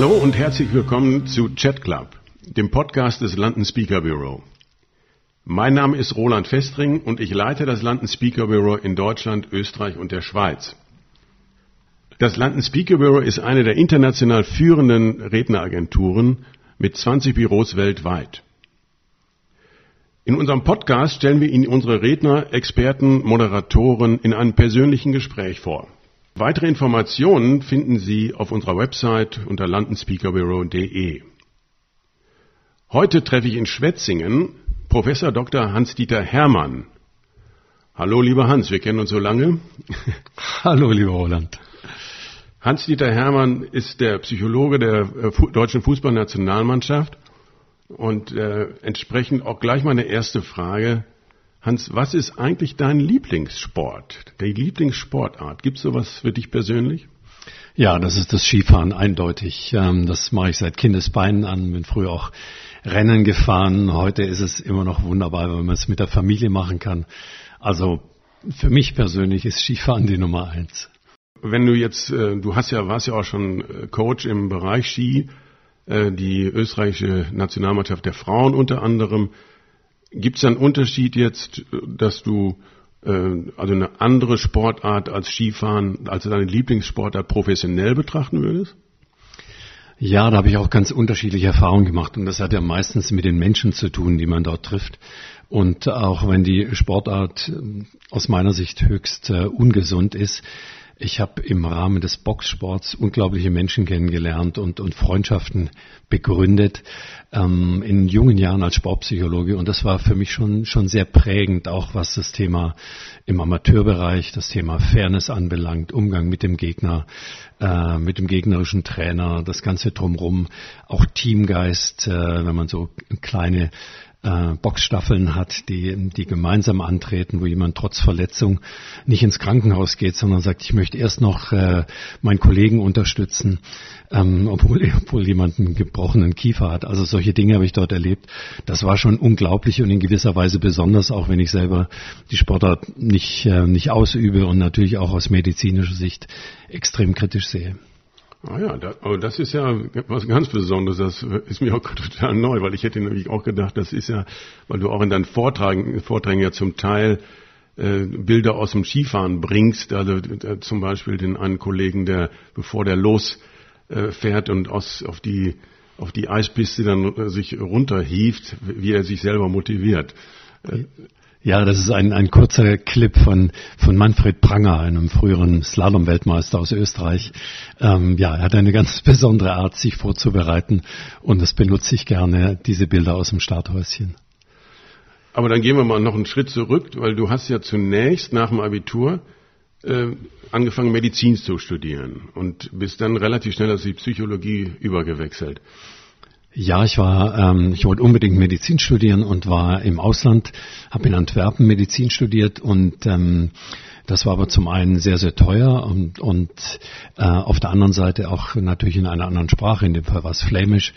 Hallo und herzlich willkommen zu Chat Club, dem Podcast des London Speaker Bureau. Mein Name ist Roland Festring und ich leite das London Speaker Bureau in Deutschland, Österreich und der Schweiz. Das London Speaker Bureau ist eine der international führenden Redneragenturen mit 20 Büros weltweit. In unserem Podcast stellen wir Ihnen unsere Redner, Experten, Moderatoren in einem persönlichen Gespräch vor. Weitere Informationen finden Sie auf unserer Website unter londonspeakerbureau.de. Heute treffe ich in Schwetzingen Professor Dr. Hans-Dieter Hermann. Hallo, lieber Hans, wir kennen uns so lange. Hallo, lieber Roland. Hans-Dieter Hermann ist der Psychologe der äh, deutschen Fußballnationalmannschaft und äh, entsprechend auch gleich meine erste Frage. Hans, was ist eigentlich dein Lieblingssport, die Lieblingssportart? Gibt es sowas für dich persönlich? Ja, das ist das Skifahren eindeutig. Ähm, das mache ich seit Kindesbeinen an, bin früher auch Rennen gefahren. Heute ist es immer noch wunderbar, wenn man es mit der Familie machen kann. Also für mich persönlich ist Skifahren die Nummer eins. Wenn du jetzt, äh, du hast ja, warst ja auch schon äh, Coach im Bereich Ski, äh, die österreichische Nationalmannschaft der Frauen unter anderem. Gibt es einen Unterschied jetzt, dass du also eine andere Sportart als Skifahren, als deine Lieblingssportart professionell betrachten würdest? Ja, da habe ich auch ganz unterschiedliche Erfahrungen gemacht und das hat ja meistens mit den Menschen zu tun, die man dort trifft. Und auch wenn die Sportart aus meiner Sicht höchst äh, ungesund ist, ich habe im Rahmen des Boxsports unglaubliche Menschen kennengelernt und, und Freundschaften begründet ähm, in jungen Jahren als Sportpsychologe. Und das war für mich schon schon sehr prägend, auch was das Thema im Amateurbereich, das Thema Fairness anbelangt, Umgang mit dem Gegner, äh, mit dem gegnerischen Trainer, das ganze drumherum, auch Teamgeist, äh, wenn man so kleine äh, Boxstaffeln hat, die, die gemeinsam antreten, wo jemand trotz Verletzung nicht ins Krankenhaus geht, sondern sagt, ich möchte erst noch äh, meinen Kollegen unterstützen, ähm, obwohl, obwohl jemand einen gebrochenen Kiefer hat. Also solche Dinge habe ich dort erlebt. Das war schon unglaublich und in gewisser Weise besonders, auch wenn ich selber die Sportart nicht, äh, nicht ausübe und natürlich auch aus medizinischer Sicht extrem kritisch sehe. Ah ja, da, aber das ist ja was ganz Besonderes. Das ist mir auch total neu, weil ich hätte nämlich auch gedacht, das ist ja, weil du auch in deinen Vorträgen, Vorträgen ja zum Teil äh, Bilder aus dem Skifahren bringst. Also äh, zum Beispiel den einen Kollegen, der bevor der losfährt äh, und aus auf die auf die Eispiste dann äh, sich runterhieft, wie er sich selber motiviert. Ja, das ist ein, ein kurzer Clip von, von Manfred Pranger, einem früheren Slalom-Weltmeister aus Österreich. Ähm, ja, er hat eine ganz besondere Art, sich vorzubereiten und das benutze ich gerne, diese Bilder aus dem Starthäuschen. Aber dann gehen wir mal noch einen Schritt zurück, weil du hast ja zunächst nach dem Abitur äh, angefangen, Medizin zu studieren und bist dann relativ schnell aus die Psychologie übergewechselt. Ja, ich war, ähm, ich wollte unbedingt Medizin studieren und war im Ausland, habe in Antwerpen Medizin studiert und ähm, das war aber zum einen sehr, sehr teuer und, und äh, auf der anderen Seite auch natürlich in einer anderen Sprache, in dem Fall war es Flämisch,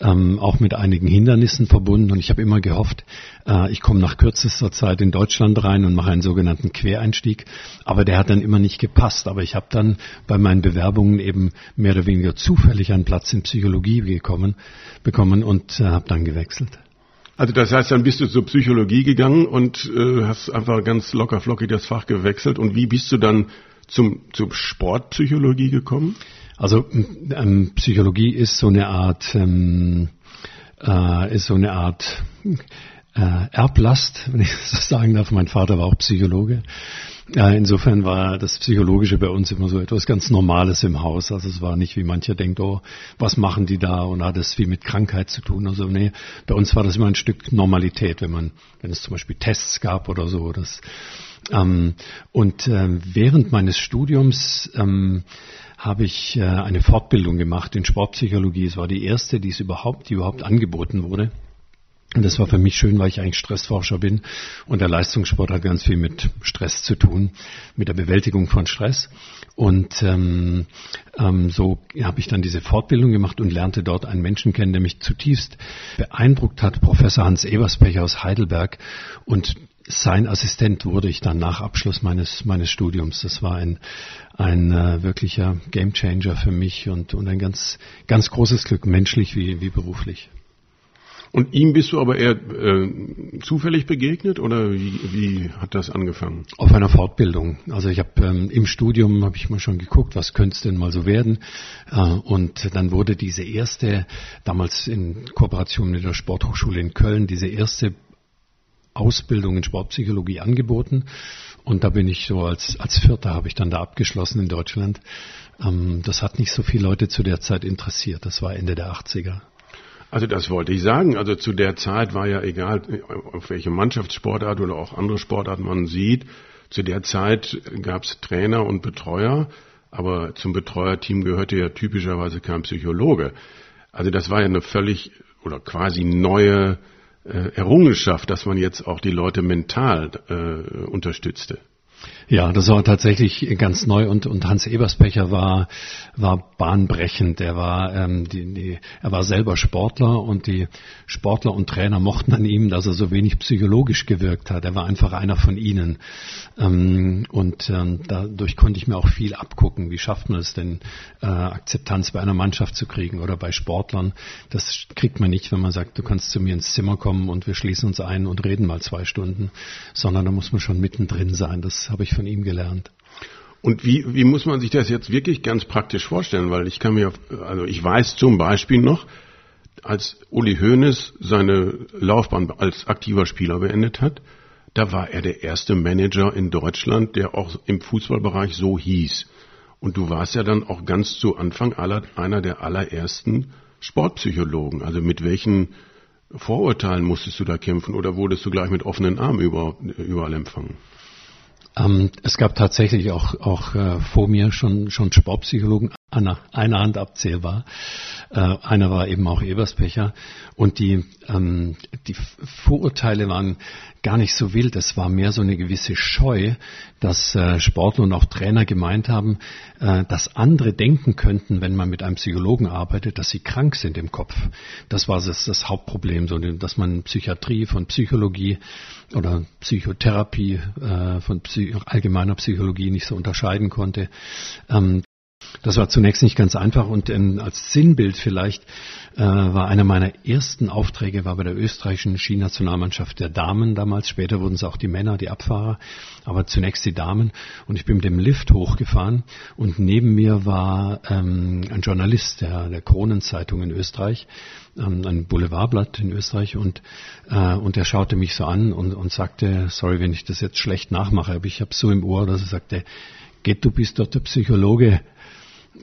ähm, auch mit einigen Hindernissen verbunden. Und ich habe immer gehofft, äh, ich komme nach kürzester Zeit in Deutschland rein und mache einen sogenannten Quereinstieg. Aber der hat dann immer nicht gepasst. Aber ich habe dann bei meinen Bewerbungen eben mehr oder weniger zufällig einen Platz in Psychologie gekommen, bekommen und äh, habe dann gewechselt. Also das heißt, dann bist du zur Psychologie gegangen und äh, hast einfach ganz locker flockig das Fach gewechselt. Und wie bist du dann zum, zum Sportpsychologie gekommen? Also ähm, Psychologie ist so eine Art, ähm, äh, ist so eine Art äh, Erblast, wenn ich so sagen darf. Mein Vater war auch Psychologe. Äh, insofern war das Psychologische bei uns immer so etwas ganz Normales im Haus. Also es war nicht, wie mancher denkt, oh, was machen die da und hat es wie mit Krankheit zu tun. Also nee, bei uns war das immer ein Stück Normalität, wenn man, wenn es zum Beispiel Tests gab oder so. Das, ähm, und äh, während meines Studiums ähm, habe ich äh, eine Fortbildung gemacht in Sportpsychologie. Es war die erste, die es überhaupt, die überhaupt angeboten wurde. Und das war für mich schön, weil ich eigentlich Stressforscher bin. Und der Leistungssport hat ganz viel mit Stress zu tun, mit der Bewältigung von Stress. Und ähm, ähm, so habe ich dann diese Fortbildung gemacht und lernte dort einen Menschen kennen, der mich zutiefst beeindruckt hat, Professor Hans Eberspecher aus Heidelberg. Und sein Assistent wurde ich dann nach Abschluss meines, meines Studiums. Das war ein, ein äh, wirklicher Gamechanger für mich und, und ein ganz, ganz großes Glück, menschlich wie, wie beruflich. Und ihm bist du aber eher äh, zufällig begegnet oder wie, wie hat das angefangen? Auf einer Fortbildung. Also ich habe ähm, im Studium habe ich mal schon geguckt, was könnte denn mal so werden. Äh, und dann wurde diese erste, damals in Kooperation mit der Sporthochschule in Köln, diese erste Ausbildung in Sportpsychologie angeboten. Und da bin ich so als, als Vierter habe ich dann da abgeschlossen in Deutschland. Ähm, das hat nicht so viele Leute zu der Zeit interessiert. Das war Ende der 80er. Also das wollte ich sagen. Also zu der Zeit war ja egal, auf welche Mannschaftssportart oder auch andere Sportarten man sieht, zu der Zeit gab es Trainer und Betreuer, aber zum Betreuerteam gehörte ja typischerweise kein Psychologe. Also das war ja eine völlig oder quasi neue äh, Errungenschaft, dass man jetzt auch die Leute mental äh, unterstützte. Ja, das war tatsächlich ganz neu und, und Hans Eberspecher war, war bahnbrechend. Er war, ähm, die, die, er war selber Sportler und die Sportler und Trainer mochten an ihm, dass er so wenig psychologisch gewirkt hat. Er war einfach einer von ihnen. Ähm, und ähm, dadurch konnte ich mir auch viel abgucken. Wie schafft man es denn, äh, Akzeptanz bei einer Mannschaft zu kriegen oder bei Sportlern? Das kriegt man nicht, wenn man sagt, du kannst zu mir ins Zimmer kommen und wir schließen uns ein und reden mal zwei Stunden, sondern da muss man schon mittendrin sein. Das habe ich von ihm gelernt. Und wie, wie muss man sich das jetzt wirklich ganz praktisch vorstellen? Weil ich kann mir, also ich weiß zum Beispiel noch, als Uli Hoeneß seine Laufbahn als aktiver Spieler beendet hat, da war er der erste Manager in Deutschland, der auch im Fußballbereich so hieß. Und du warst ja dann auch ganz zu Anfang aller, einer der allerersten Sportpsychologen. Also mit welchen Vorurteilen musstest du da kämpfen oder wurdest du gleich mit offenen Armen über, überall empfangen? Ähm, es gab tatsächlich auch, auch äh, vor mir schon, schon Sportpsychologen, an einer Hand abzählbar. Äh, einer war eben auch Eberspecher. Und die, ähm, die Vorurteile waren gar nicht so wild. Es war mehr so eine gewisse Scheu, dass äh, Sportler und auch Trainer gemeint haben, äh, dass andere denken könnten, wenn man mit einem Psychologen arbeitet, dass sie krank sind im Kopf. Das war das, das Hauptproblem, so, dass man Psychiatrie von Psychologie oder Psychotherapie äh, von Psy allgemeiner Psychologie nicht so unterscheiden konnte. Ähm, das war zunächst nicht ganz einfach und ähm, als Sinnbild vielleicht äh, war einer meiner ersten Aufträge war bei der österreichischen Skinationalmannschaft der Damen damals. Später wurden es auch die Männer, die Abfahrer, aber zunächst die Damen. Und ich bin mit dem Lift hochgefahren und neben mir war ähm, ein Journalist der, der Kronenzeitung in Österreich, ähm, ein Boulevardblatt in Österreich und äh, und er schaute mich so an und, und sagte, sorry, wenn ich das jetzt schlecht nachmache, aber ich habe so im Ohr, dass er sagte, geht, du bist dort der Psychologe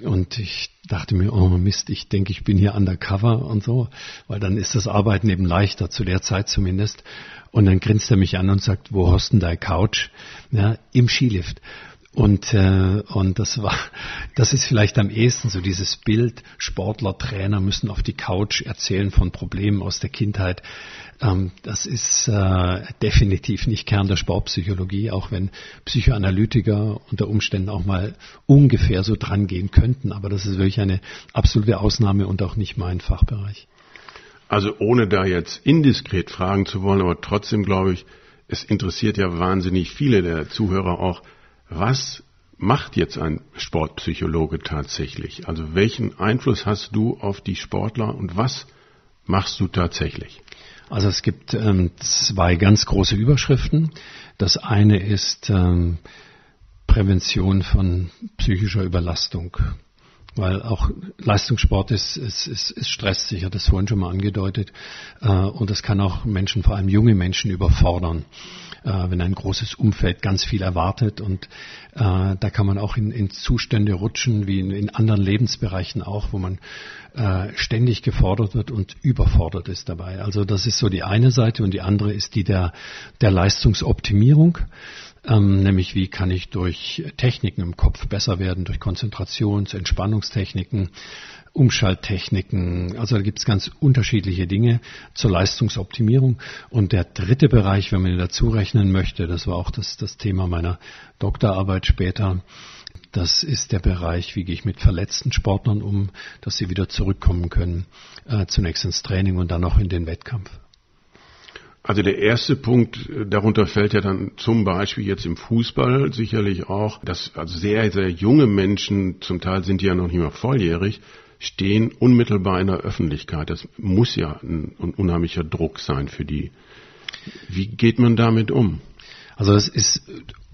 und ich dachte mir, oh Mist, ich denke, ich bin hier undercover und so, weil dann ist das Arbeiten eben leichter, zu der Zeit zumindest. Und dann grinst er mich an und sagt, wo hast denn deine Couch? Ja, im Skilift. Und, äh, und das war, das ist vielleicht am ehesten so dieses Bild, Sportler, Trainer müssen auf die Couch erzählen von Problemen aus der Kindheit. Ähm, das ist äh, definitiv nicht Kern der Sportpsychologie, auch wenn Psychoanalytiker unter Umständen auch mal ungefähr so dran gehen könnten. Aber das ist wirklich eine absolute Ausnahme und auch nicht mein Fachbereich. Also ohne da jetzt indiskret fragen zu wollen, aber trotzdem glaube ich, es interessiert ja wahnsinnig viele der Zuhörer auch, was macht jetzt ein Sportpsychologe tatsächlich? Also welchen Einfluss hast du auf die Sportler und was machst du tatsächlich? Also es gibt ähm, zwei ganz große Überschriften. Das eine ist ähm, Prävention von psychischer Überlastung. Weil auch Leistungssport ist, ist, ist, ist stresssicher, das vorhin schon mal angedeutet. Äh, und das kann auch Menschen, vor allem junge Menschen, überfordern wenn ein großes Umfeld ganz viel erwartet. Und äh, da kann man auch in, in Zustände rutschen, wie in, in, anderen Lebensbereichen auch, wo man äh, ständig gefordert wird und überfordert ist dabei. Also das ist so die eine Seite und die andere ist die der, der Leistungsoptimierung. Ähm, nämlich wie kann ich durch Techniken im Kopf besser werden, durch Konzentrations-, Entspannungstechniken, Umschalttechniken. Also da gibt es ganz unterschiedliche Dinge zur Leistungsoptimierung. Und der dritte Bereich, wenn man ihn dazu rechnen möchte, das war auch das, das Thema meiner Doktorarbeit später, das ist der Bereich, wie gehe ich mit verletzten Sportlern um, dass sie wieder zurückkommen können, äh, zunächst ins Training und dann auch in den Wettkampf. Also der erste Punkt, äh, darunter fällt ja dann zum Beispiel jetzt im Fußball sicherlich auch, dass also sehr, sehr junge Menschen, zum Teil sind die ja noch nicht mal volljährig, stehen unmittelbar in der Öffentlichkeit. Das muss ja ein, ein unheimlicher Druck sein für die. Wie geht man damit um? Also es ist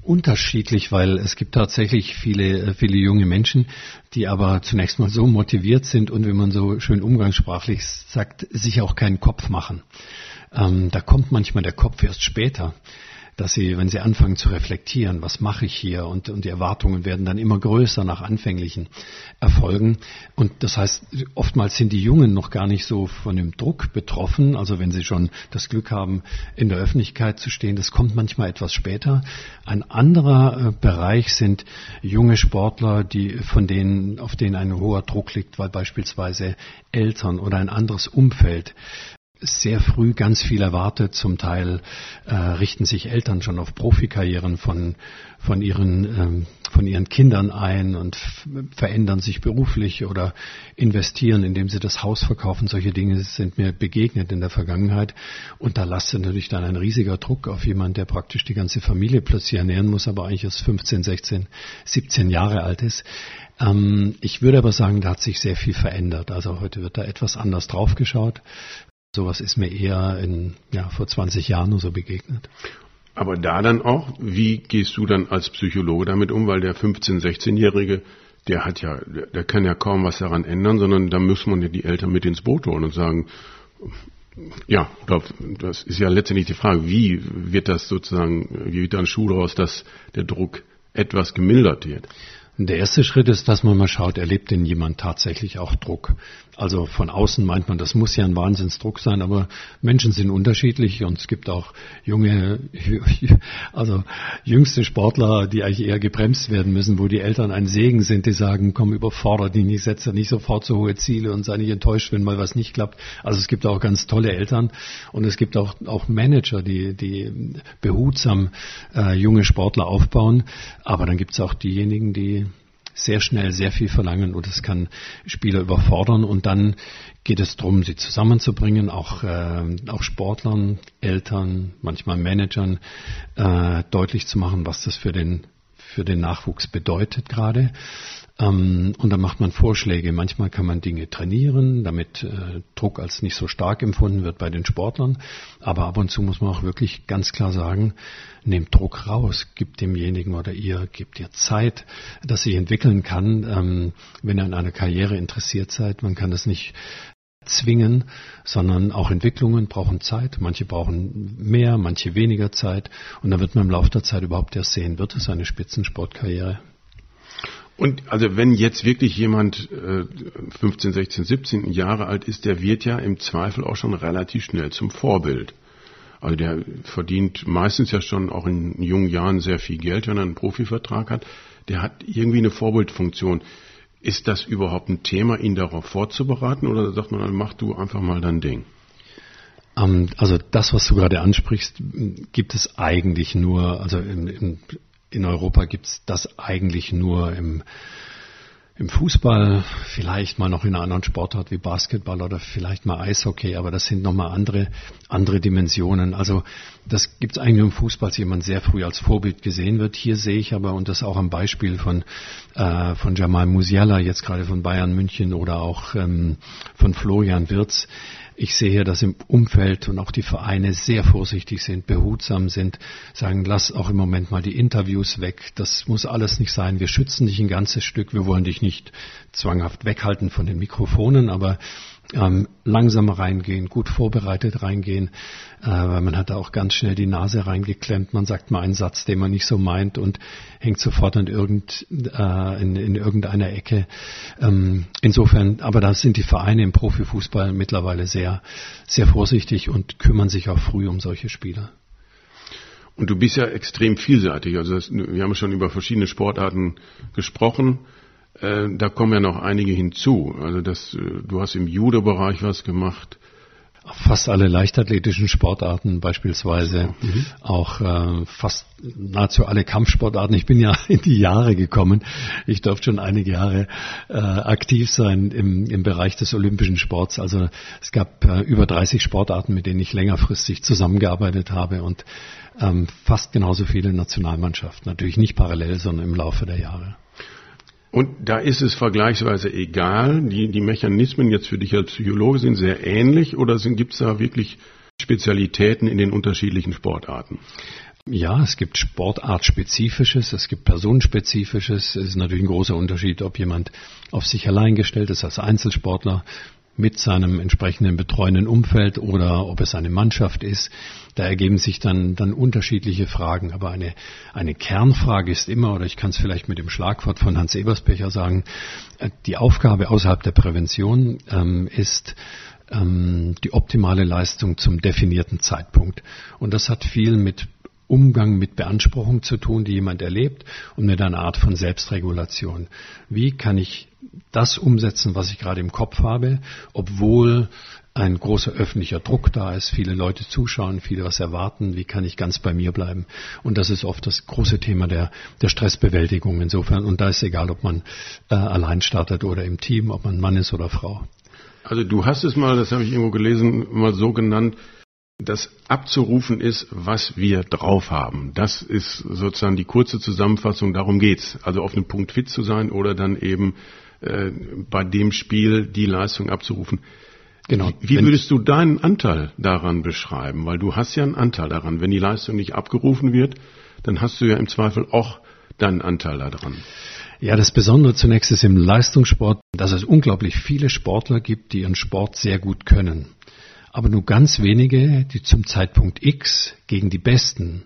unterschiedlich, weil es gibt tatsächlich viele, viele junge Menschen, die aber zunächst mal so motiviert sind und, wenn man so schön umgangssprachlich sagt, sich auch keinen Kopf machen. Ähm, da kommt manchmal der Kopf erst später dass sie, wenn sie anfangen zu reflektieren, was mache ich hier und, und die Erwartungen werden dann immer größer nach anfänglichen Erfolgen. Und das heißt, oftmals sind die Jungen noch gar nicht so von dem Druck betroffen. Also wenn sie schon das Glück haben, in der Öffentlichkeit zu stehen, das kommt manchmal etwas später. Ein anderer äh, Bereich sind junge Sportler, die, von denen, auf denen ein hoher Druck liegt, weil beispielsweise Eltern oder ein anderes Umfeld sehr früh ganz viel erwartet. Zum Teil äh, richten sich Eltern schon auf Profikarrieren von, von, ihren, ähm, von ihren Kindern ein und verändern sich beruflich oder investieren, indem sie das Haus verkaufen. Solche Dinge sind mir begegnet in der Vergangenheit. Und da lastet natürlich dann ein riesiger Druck auf jemanden, der praktisch die ganze Familie plötzlich ernähren muss, aber eigentlich erst 15, 16, 17 Jahre alt ist. Ähm, ich würde aber sagen, da hat sich sehr viel verändert. Also heute wird da etwas anders draufgeschaut. Sowas ist mir eher in, ja, vor 20 Jahren nur so begegnet. Aber da dann auch, wie gehst du dann als Psychologe damit um? Weil der 15-, 16-Jährige, der hat ja, der kann ja kaum was daran ändern, sondern da muss man ja die Eltern mit ins Boot holen und sagen, ja, das ist ja letztendlich die Frage, wie wird das sozusagen, wie wird dann Schuh daraus, dass der Druck etwas gemildert wird? Der erste Schritt ist, dass man mal schaut, erlebt denn jemand tatsächlich auch Druck? Also von außen meint man, das muss ja ein Wahnsinnsdruck sein, aber Menschen sind unterschiedlich und es gibt auch junge, also jüngste Sportler, die eigentlich eher gebremst werden müssen, wo die Eltern ein Segen sind, die sagen, komm, überfordert dich nicht, setze nicht sofort so hohe Ziele und sei nicht enttäuscht, wenn mal was nicht klappt. Also es gibt auch ganz tolle Eltern und es gibt auch, auch Manager, die, die behutsam äh, junge Sportler aufbauen, aber dann gibt es auch diejenigen, die sehr schnell sehr viel verlangen und es kann Spieler überfordern und dann geht es darum, sie zusammenzubringen, auch, äh, auch Sportlern, Eltern, manchmal Managern äh, deutlich zu machen, was das für den für den Nachwuchs bedeutet gerade. Ähm, und dann macht man Vorschläge. Manchmal kann man Dinge trainieren, damit äh, Druck als nicht so stark empfunden wird bei den Sportlern. Aber ab und zu muss man auch wirklich ganz klar sagen, nehmt Druck raus, gibt demjenigen oder ihr, gebt ihr Zeit, dass sich entwickeln kann. Ähm, wenn ihr an einer Karriere interessiert seid, man kann das nicht zwingen, sondern auch Entwicklungen brauchen Zeit. Manche brauchen mehr, manche weniger Zeit. Und dann wird man im Laufe der Zeit überhaupt erst sehen, wird es eine Spitzensportkarriere. Und also wenn jetzt wirklich jemand äh, 15, 16, 17 Jahre alt ist, der wird ja im Zweifel auch schon relativ schnell zum Vorbild. Also der verdient meistens ja schon auch in jungen Jahren sehr viel Geld, wenn er einen Profivertrag hat. Der hat irgendwie eine Vorbildfunktion. Ist das überhaupt ein Thema, ihn darauf vorzubereiten oder sagt man, mach du einfach mal dein Ding? Ähm, also das, was du gerade ansprichst, gibt es eigentlich nur, also in, in, in Europa gibt es das eigentlich nur im, im Fußball, vielleicht mal noch in einer anderen Sportart wie Basketball oder vielleicht mal Eishockey, aber das sind nochmal andere, andere Dimensionen. Also das gibt es eigentlich nur im Fußball, dass jemand sehr früh als Vorbild gesehen wird. Hier sehe ich aber, und das auch am Beispiel von, äh, von Jamal Musiala, jetzt gerade von Bayern München oder auch ähm, von Florian Wirz, ich sehe, dass im Umfeld und auch die Vereine sehr vorsichtig sind, behutsam sind, sagen, lass auch im Moment mal die Interviews weg. Das muss alles nicht sein. Wir schützen dich ein ganzes Stück. Wir wollen dich nicht zwanghaft weghalten von den Mikrofonen, aber ähm, langsam reingehen, gut vorbereitet reingehen, äh, weil man hat da auch ganz schnell die Nase reingeklemmt. Man sagt mal einen Satz, den man nicht so meint und hängt sofort in, irgend, äh, in, in irgendeiner Ecke. Ähm, insofern, aber da sind die Vereine im Profifußball mittlerweile sehr, sehr vorsichtig und kümmern sich auch früh um solche Spieler. Und du bist ja extrem vielseitig. Also das, wir haben schon über verschiedene Sportarten gesprochen. Äh, da kommen ja noch einige hinzu. Also das, äh, du hast im Judo-Bereich was gemacht. fast alle leichtathletischen Sportarten, beispielsweise mhm. auch äh, fast nahezu alle Kampfsportarten. Ich bin ja in die Jahre gekommen. Ich durfte schon einige Jahre äh, aktiv sein im, im Bereich des olympischen Sports. Also es gab äh, über 30 Sportarten, mit denen ich längerfristig zusammengearbeitet habe und ähm, fast genauso viele Nationalmannschaften. Natürlich nicht parallel, sondern im Laufe der Jahre. Und da ist es vergleichsweise egal, die, die Mechanismen jetzt für dich als Psychologe sind sehr ähnlich oder gibt es da wirklich Spezialitäten in den unterschiedlichen Sportarten? Ja, es gibt Sportartspezifisches, es gibt Personenspezifisches. Es ist natürlich ein großer Unterschied, ob jemand auf sich allein gestellt ist als Einzelsportler mit seinem entsprechenden betreuenden Umfeld oder ob es eine Mannschaft ist. Da ergeben sich dann, dann unterschiedliche Fragen. Aber eine, eine Kernfrage ist immer, oder ich kann es vielleicht mit dem Schlagwort von Hans Eberspecher sagen, äh, die Aufgabe außerhalb der Prävention ähm, ist, ähm, die optimale Leistung zum definierten Zeitpunkt. Und das hat viel mit Umgang mit Beanspruchung zu tun, die jemand erlebt und mit einer Art von Selbstregulation. Wie kann ich das umsetzen, was ich gerade im Kopf habe, obwohl ein großer öffentlicher Druck da ist, viele Leute zuschauen, viele was erwarten, wie kann ich ganz bei mir bleiben? Und das ist oft das große Thema der, der Stressbewältigung insofern. Und da ist egal, ob man äh, allein startet oder im Team, ob man Mann ist oder Frau. Also du hast es mal, das habe ich irgendwo gelesen, mal so genannt, das abzurufen ist, was wir drauf haben. Das ist sozusagen die kurze Zusammenfassung, darum geht's. Also auf einem Punkt fit zu sein oder dann eben äh, bei dem Spiel die Leistung abzurufen. Genau. Wie würdest du deinen Anteil daran beschreiben? Weil du hast ja einen Anteil daran. Wenn die Leistung nicht abgerufen wird, dann hast du ja im Zweifel auch deinen Anteil daran. Ja, das Besondere zunächst ist im Leistungssport, dass es unglaublich viele Sportler gibt, die ihren Sport sehr gut können aber nur ganz wenige, die zum Zeitpunkt X gegen die Besten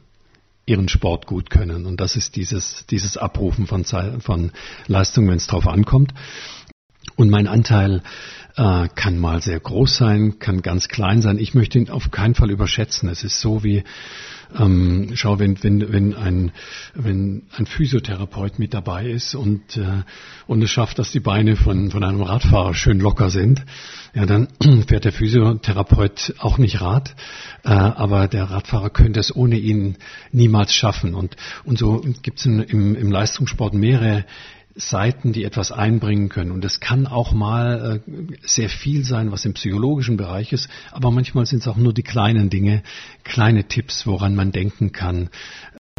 ihren Sport gut können. Und das ist dieses, dieses Abrufen von, von Leistung, wenn es drauf ankommt. Und mein Anteil äh, kann mal sehr groß sein, kann ganz klein sein. Ich möchte ihn auf keinen Fall überschätzen. Es ist so wie, ähm, schau, wenn, wenn, wenn, ein, wenn ein Physiotherapeut mit dabei ist und, äh, und es schafft, dass die Beine von, von einem Radfahrer schön locker sind, ja, dann fährt der Physiotherapeut auch nicht Rad, äh, aber der Radfahrer könnte es ohne ihn niemals schaffen. Und, und so gibt es im, im Leistungssport mehrere Seiten, die etwas einbringen können. Und es kann auch mal äh, sehr viel sein, was im psychologischen Bereich ist, aber manchmal sind es auch nur die kleinen Dinge, kleine Tipps, woran man denken kann,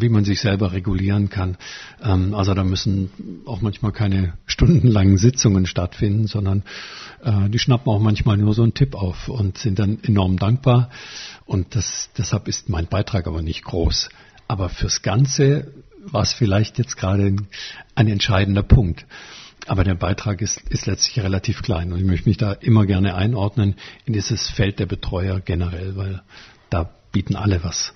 wie man sich selber regulieren kann. Ähm, also da müssen auch manchmal keine stundenlangen Sitzungen stattfinden, sondern äh, die schnappen auch manchmal nur so einen Tipp auf und sind dann enorm dankbar. Und das, deshalb ist mein Beitrag aber nicht groß. Aber fürs Ganze war es vielleicht jetzt gerade ein, ein entscheidender Punkt. Aber der Beitrag ist, ist letztlich relativ klein und ich möchte mich da immer gerne einordnen in dieses Feld der Betreuer generell, weil da bieten alle was.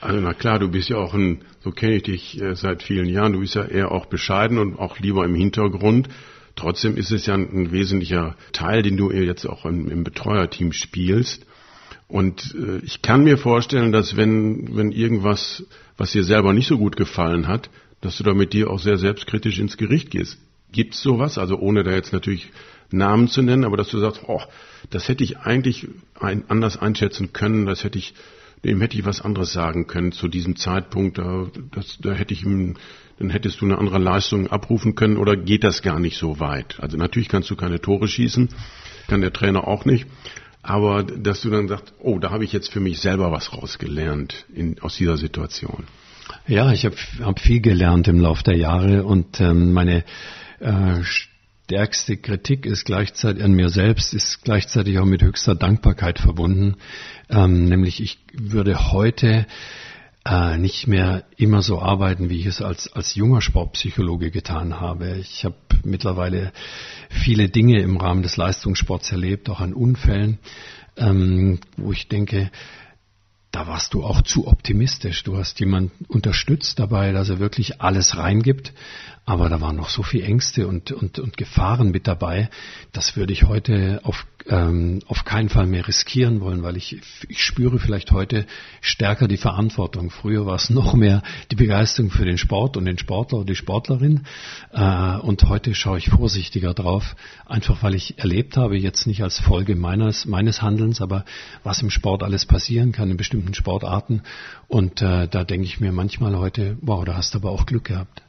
Also na klar, du bist ja auch ein, so kenne ich dich äh, seit vielen Jahren, du bist ja eher auch bescheiden und auch lieber im Hintergrund. Trotzdem ist es ja ein, ein wesentlicher Teil, den du jetzt auch im, im Betreuerteam spielst. Und äh, ich kann mir vorstellen, dass wenn, wenn irgendwas, was dir selber nicht so gut gefallen hat, dass du da mit dir auch sehr selbstkritisch ins Gericht gehst. Gibt's sowas? Also ohne da jetzt natürlich Namen zu nennen, aber dass du sagst, oh, das hätte ich eigentlich ein, anders einschätzen können, das hätte ich, dem hätte ich was anderes sagen können zu diesem Zeitpunkt, da, das, da hätte ich dann hättest du eine andere Leistung abrufen können oder geht das gar nicht so weit? Also natürlich kannst du keine Tore schießen, kann der Trainer auch nicht, aber dass du dann sagst, oh, da habe ich jetzt für mich selber was rausgelernt in, aus dieser Situation. Ja, ich habe hab viel gelernt im Laufe der Jahre und ähm, meine äh, stärkste Kritik ist gleichzeitig an mir selbst, ist gleichzeitig auch mit höchster Dankbarkeit verbunden. Ähm, nämlich ich würde heute äh, nicht mehr immer so arbeiten, wie ich es als, als junger Sportpsychologe getan habe. Ich habe mittlerweile viele Dinge im Rahmen des Leistungssports erlebt, auch an Unfällen, ähm, wo ich denke, da warst du auch zu optimistisch. Du hast jemanden unterstützt dabei, dass er wirklich alles reingibt. Aber da waren noch so viele Ängste und, und, und Gefahren mit dabei. Das würde ich heute auf, ähm, auf keinen Fall mehr riskieren wollen, weil ich, ich spüre vielleicht heute stärker die Verantwortung. Früher war es noch mehr die Begeisterung für den Sport und den Sportler und die Sportlerin. Äh, und heute schaue ich vorsichtiger drauf, einfach weil ich erlebt habe, jetzt nicht als Folge meines, meines Handelns, aber was im Sport alles passieren kann in bestimmten Sportarten. Und äh, da denke ich mir manchmal heute, wow, da hast du aber auch Glück gehabt.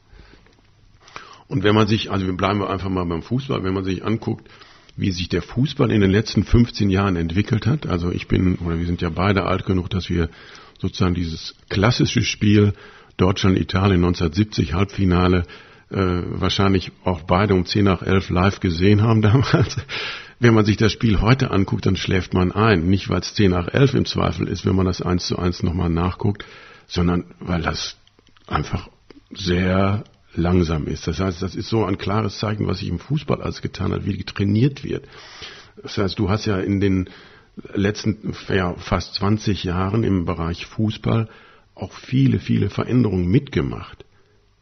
Und wenn man sich, also wir bleiben einfach mal beim Fußball, wenn man sich anguckt, wie sich der Fußball in den letzten 15 Jahren entwickelt hat. Also ich bin, oder wir sind ja beide alt genug, dass wir sozusagen dieses klassische Spiel Deutschland-Italien 1970 Halbfinale äh, wahrscheinlich auch beide um 10 nach 11 live gesehen haben damals. Wenn man sich das Spiel heute anguckt, dann schläft man ein. Nicht, weil es 10 nach 11 im Zweifel ist, wenn man das eins zu eins nochmal nachguckt, sondern weil das einfach sehr langsam ist. Das heißt, das ist so ein klares Zeichen, was sich im Fußball alles getan hat, wie trainiert wird. Das heißt, du hast ja in den letzten ja, fast 20 Jahren im Bereich Fußball auch viele, viele Veränderungen mitgemacht.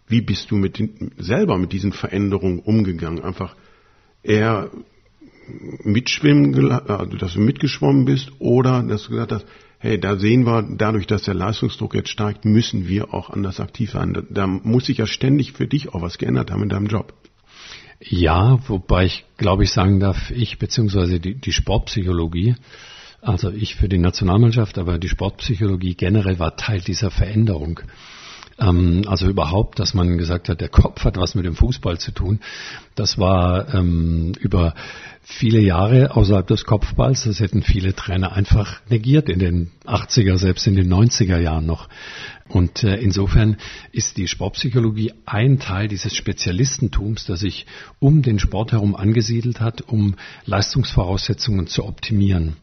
Wie bist du mit den, selber mit diesen Veränderungen umgegangen? Einfach eher mitschwimmen, also dass du mitgeschwommen bist oder dass du gesagt hast, hey, da sehen wir, dadurch, dass der Leistungsdruck jetzt steigt, müssen wir auch anders aktiv sein. Da, da muss sich ja ständig für dich auch was geändert haben in deinem Job. Ja, wobei ich glaube ich sagen darf, ich beziehungsweise die, die Sportpsychologie, also ich für die Nationalmannschaft, aber die Sportpsychologie generell war Teil dieser Veränderung. Ähm, also überhaupt, dass man gesagt hat, der Kopf hat was mit dem Fußball zu tun. Das war ähm, über viele Jahre außerhalb des Kopfballs. Das hätten viele Trainer einfach negiert in den 80er, selbst in den 90er Jahren noch. Und äh, insofern ist die Sportpsychologie ein Teil dieses Spezialistentums, das sich um den Sport herum angesiedelt hat, um Leistungsvoraussetzungen zu optimieren.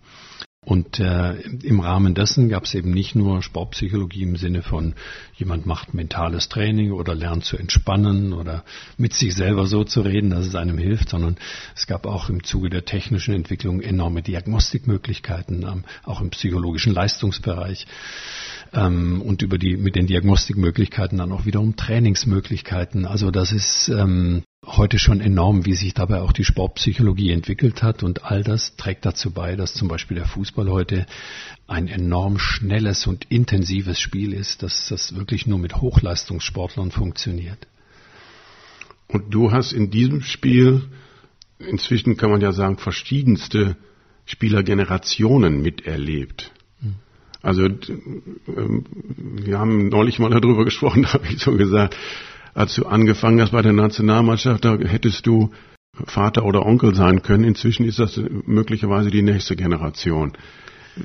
Und äh, im Rahmen dessen gab es eben nicht nur Sportpsychologie im Sinne von jemand macht mentales Training oder lernt zu entspannen oder mit sich selber so zu reden, dass es einem hilft, sondern es gab auch im Zuge der technischen Entwicklung enorme Diagnostikmöglichkeiten, ähm, auch im psychologischen Leistungsbereich ähm, und über die mit den Diagnostikmöglichkeiten dann auch wiederum Trainingsmöglichkeiten. Also das ist ähm, heute schon enorm, wie sich dabei auch die Sportpsychologie entwickelt hat. Und all das trägt dazu bei, dass zum Beispiel der Fußball heute ein enorm schnelles und intensives Spiel ist, dass das wirklich nur mit Hochleistungssportlern funktioniert. Und du hast in diesem Spiel, inzwischen kann man ja sagen, verschiedenste Spielergenerationen miterlebt. Hm. Also ähm, wir haben neulich mal darüber gesprochen, da habe ich so gesagt, als du angefangen hast bei der Nationalmannschaft, da hättest du Vater oder Onkel sein können. Inzwischen ist das möglicherweise die nächste Generation.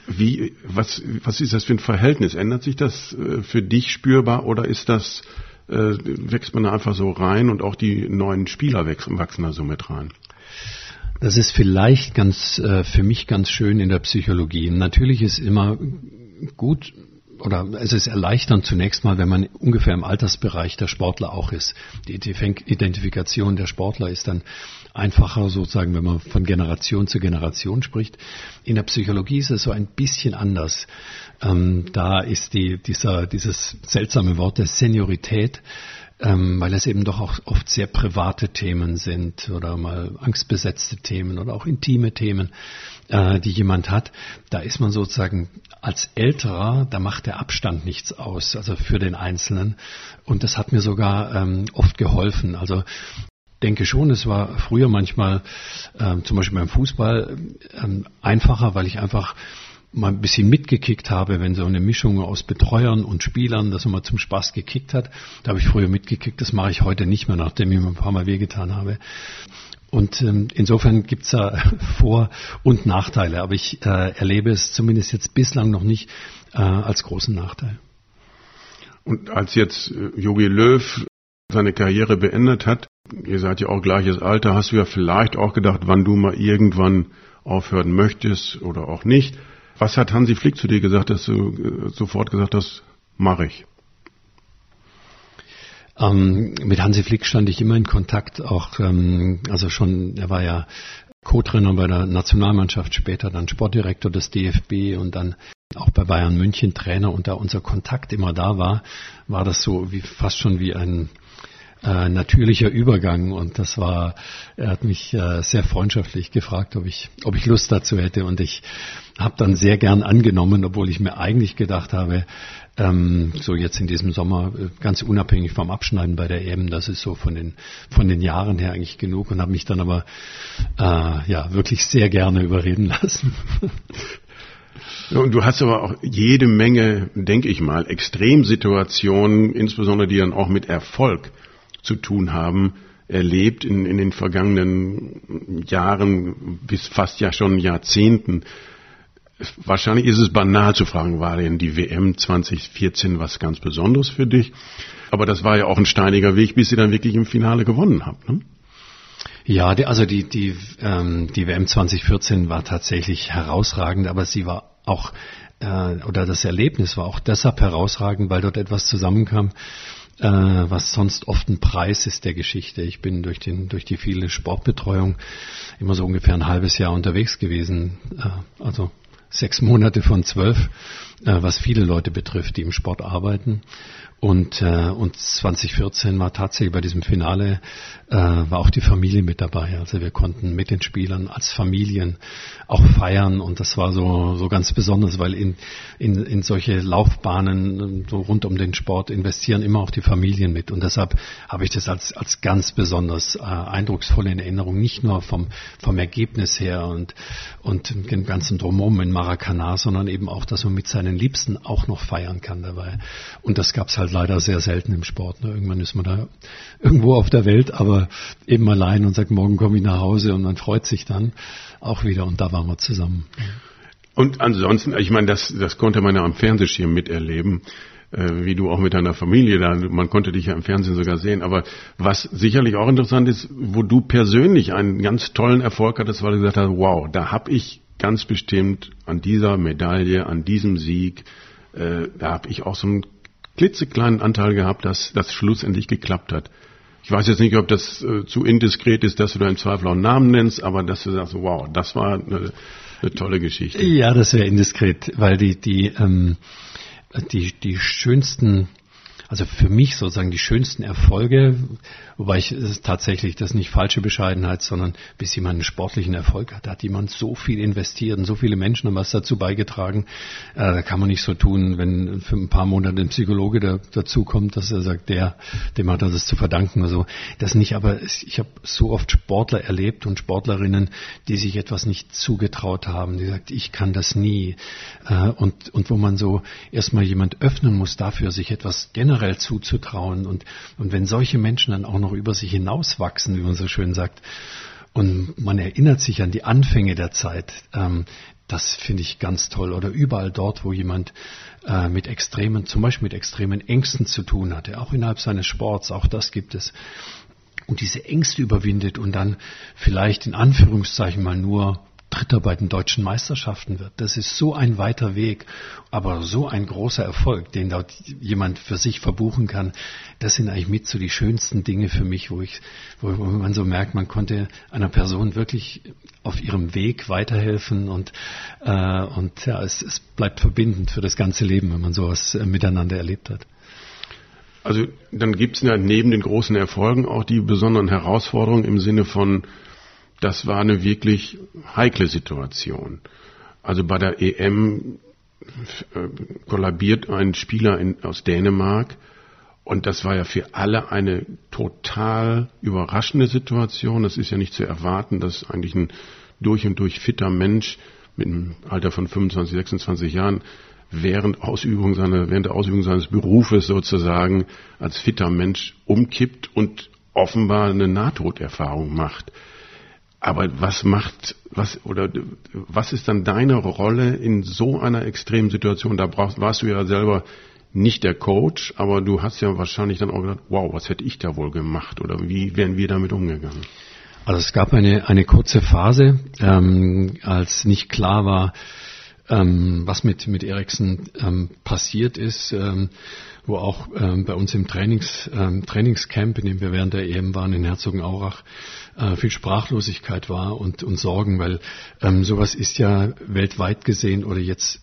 Wie, was, was ist das für ein Verhältnis? Ändert sich das äh, für dich spürbar oder ist das, äh, wächst man da einfach so rein und auch die neuen Spieler wachsen, wachsen da so mit rein? Das ist vielleicht ganz, äh, für mich ganz schön in der Psychologie. Natürlich ist immer gut, oder es ist erleichternd zunächst mal, wenn man ungefähr im Altersbereich der Sportler auch ist. Die Identifikation der Sportler ist dann einfacher sozusagen, wenn man von Generation zu Generation spricht. In der Psychologie ist es so ein bisschen anders. Ähm, da ist die, dieser, dieses seltsame Wort der Seniorität ähm, weil es eben doch auch oft sehr private Themen sind oder mal angstbesetzte Themen oder auch intime Themen, äh, die jemand hat. Da ist man sozusagen als Älterer, da macht der Abstand nichts aus, also für den Einzelnen. Und das hat mir sogar ähm, oft geholfen. Also denke schon, es war früher manchmal ähm, zum Beispiel beim Fußball ähm, einfacher, weil ich einfach mal ein bisschen mitgekickt habe, wenn so eine Mischung aus Betreuern und Spielern, dass man mal zum Spaß gekickt hat. Da habe ich früher mitgekickt, das mache ich heute nicht mehr, nachdem ich mir ein paar Mal wehgetan habe. Und ähm, insofern gibt's da Vor- und Nachteile, aber ich äh, erlebe es zumindest jetzt bislang noch nicht äh, als großen Nachteil. Und als jetzt Jogi äh, Löw seine Karriere beendet hat, ihr seid ja auch gleiches Alter, hast du ja vielleicht auch gedacht, wann du mal irgendwann aufhören möchtest oder auch nicht. Was hat Hansi Flick zu dir gesagt, dass du äh, sofort gesagt hast, mache ich? Ähm, mit Hansi Flick stand ich immer in Kontakt, auch ähm, also schon, er war ja Co-Trainer bei der Nationalmannschaft, später dann Sportdirektor des DFB und dann auch bei Bayern München Trainer und da unser Kontakt immer da war, war das so wie fast schon wie ein äh, natürlicher Übergang. Und das war, er hat mich äh, sehr freundschaftlich gefragt, ob ich, ob ich Lust dazu hätte. Und ich habe dann sehr gern angenommen, obwohl ich mir eigentlich gedacht habe, ähm, so jetzt in diesem Sommer, äh, ganz unabhängig vom Abschneiden bei der EM, das ist so von den, von den Jahren her eigentlich genug. Und habe mich dann aber äh, ja wirklich sehr gerne überreden lassen. Und du hast aber auch jede Menge, denke ich mal, Extremsituationen, insbesondere die dann auch mit Erfolg zu tun haben, erlebt in, in den vergangenen Jahren bis fast ja schon Jahrzehnten. Wahrscheinlich ist es banal zu fragen, war denn die WM 2014 was ganz Besonderes für dich? Aber das war ja auch ein steiniger Weg, bis ihr dann wirklich im Finale gewonnen habt. Ne? Ja, also die, die, ähm, die WM 2014 war tatsächlich herausragend, aber sie war auch, äh, oder das Erlebnis war auch deshalb herausragend, weil dort etwas zusammenkam, äh, was sonst oft ein Preis ist der Geschichte. Ich bin durch, den, durch die viele Sportbetreuung immer so ungefähr ein halbes Jahr unterwegs gewesen. Äh, also sechs Monate von zwölf, äh, was viele Leute betrifft, die im Sport arbeiten. Und, äh, und 2014 war tatsächlich bei diesem Finale, äh, war auch die Familie mit dabei. Also wir konnten mit den Spielern als Familien auch feiern und das war so, so ganz besonders, weil in, in, in solche Laufbahnen so rund um den Sport investieren immer auch die Familien mit. Und deshalb habe ich das als, als ganz besonders äh, eindrucksvoll in Erinnerung, nicht nur vom, vom Ergebnis her und, und dem ganzen Drumherum in Maracana, sondern eben auch, dass man mit seinen Liebsten auch noch feiern kann dabei. Und das gab es halt leider sehr selten im Sport. Ne? Irgendwann ist man da irgendwo auf der Welt, aber eben allein und sagt, morgen komme ich nach Hause und man freut sich dann auch wieder und da waren wir zusammen. Und ansonsten, ich meine, das, das konnte man ja am Fernsehschirm miterleben äh, wie du auch mit deiner Familie da, man konnte dich ja im Fernsehen sogar sehen, aber was sicherlich auch interessant ist, wo du persönlich einen ganz tollen Erfolg hattest, weil du gesagt hast, wow, da habe ich ganz bestimmt an dieser Medaille, an diesem Sieg, äh, da habe ich auch so einen klitzekleinen Anteil gehabt, dass das schlussendlich geklappt hat. Ich weiß jetzt nicht, ob das äh, zu indiskret ist, dass du da im Zweifel auch einen Namen nennst, aber dass du sagst, wow, das war eine, eine tolle Geschichte. Ja, das wäre indiskret, weil die, die, ähm, die, die schönsten also für mich sozusagen die schönsten Erfolge, wobei ich es tatsächlich das nicht falsche Bescheidenheit, sondern bis jemand einen sportlichen Erfolg hat, hat jemand so viel investiert und so viele Menschen haben was dazu beigetragen. Äh, da kann man nicht so tun, wenn für ein paar Monate ein Psychologe da, dazu kommt, dass er sagt, der, dem hat er das zu verdanken. Also das nicht, aber ich habe so oft Sportler erlebt und Sportlerinnen, die sich etwas nicht zugetraut haben, die sagt, ich kann das nie. Äh, und, und wo man so erstmal jemand öffnen muss dafür, sich etwas generell zuzutrauen. Und, und wenn solche Menschen dann auch noch über sich hinauswachsen, wie man so schön sagt, und man erinnert sich an die Anfänge der Zeit, ähm, das finde ich ganz toll. Oder überall dort, wo jemand äh, mit extremen, zum Beispiel mit extremen Ängsten zu tun hatte, auch innerhalb seines Sports, auch das gibt es. Und diese Ängste überwindet und dann vielleicht in Anführungszeichen mal nur Dritter bei den deutschen Meisterschaften wird. Das ist so ein weiter Weg, aber so ein großer Erfolg, den dort jemand für sich verbuchen kann. Das sind eigentlich mit so die schönsten Dinge für mich, wo ich, wo man so merkt, man konnte einer Person wirklich auf ihrem Weg weiterhelfen und, äh, und ja, es, es bleibt verbindend für das ganze Leben, wenn man sowas äh, miteinander erlebt hat. Also dann gibt es ja neben den großen Erfolgen auch die besonderen Herausforderungen im Sinne von das war eine wirklich heikle Situation. Also bei der EM äh, kollabiert ein Spieler in, aus Dänemark und das war ja für alle eine total überraschende Situation. Das ist ja nicht zu erwarten, dass eigentlich ein durch und durch fitter Mensch mit einem Alter von 25, 26 Jahren während Ausübung seiner, während der Ausübung seines Berufes sozusagen als fitter Mensch umkippt und offenbar eine Nahtoderfahrung macht. Aber was macht, was, oder was ist dann deine Rolle in so einer extremen Situation? Da brauchst, warst du ja selber nicht der Coach, aber du hast ja wahrscheinlich dann auch gedacht, wow, was hätte ich da wohl gemacht? Oder wie wären wir damit umgegangen? Also es gab eine, eine kurze Phase, ähm, als nicht klar war, ähm, was mit, mit Eriksen ähm, passiert ist, ähm, wo auch ähm, bei uns im Trainings, ähm, Trainingscamp, in dem wir während der EM waren in Herzogenaurach, äh, viel Sprachlosigkeit war und, und Sorgen, weil ähm, sowas ist ja weltweit gesehen oder jetzt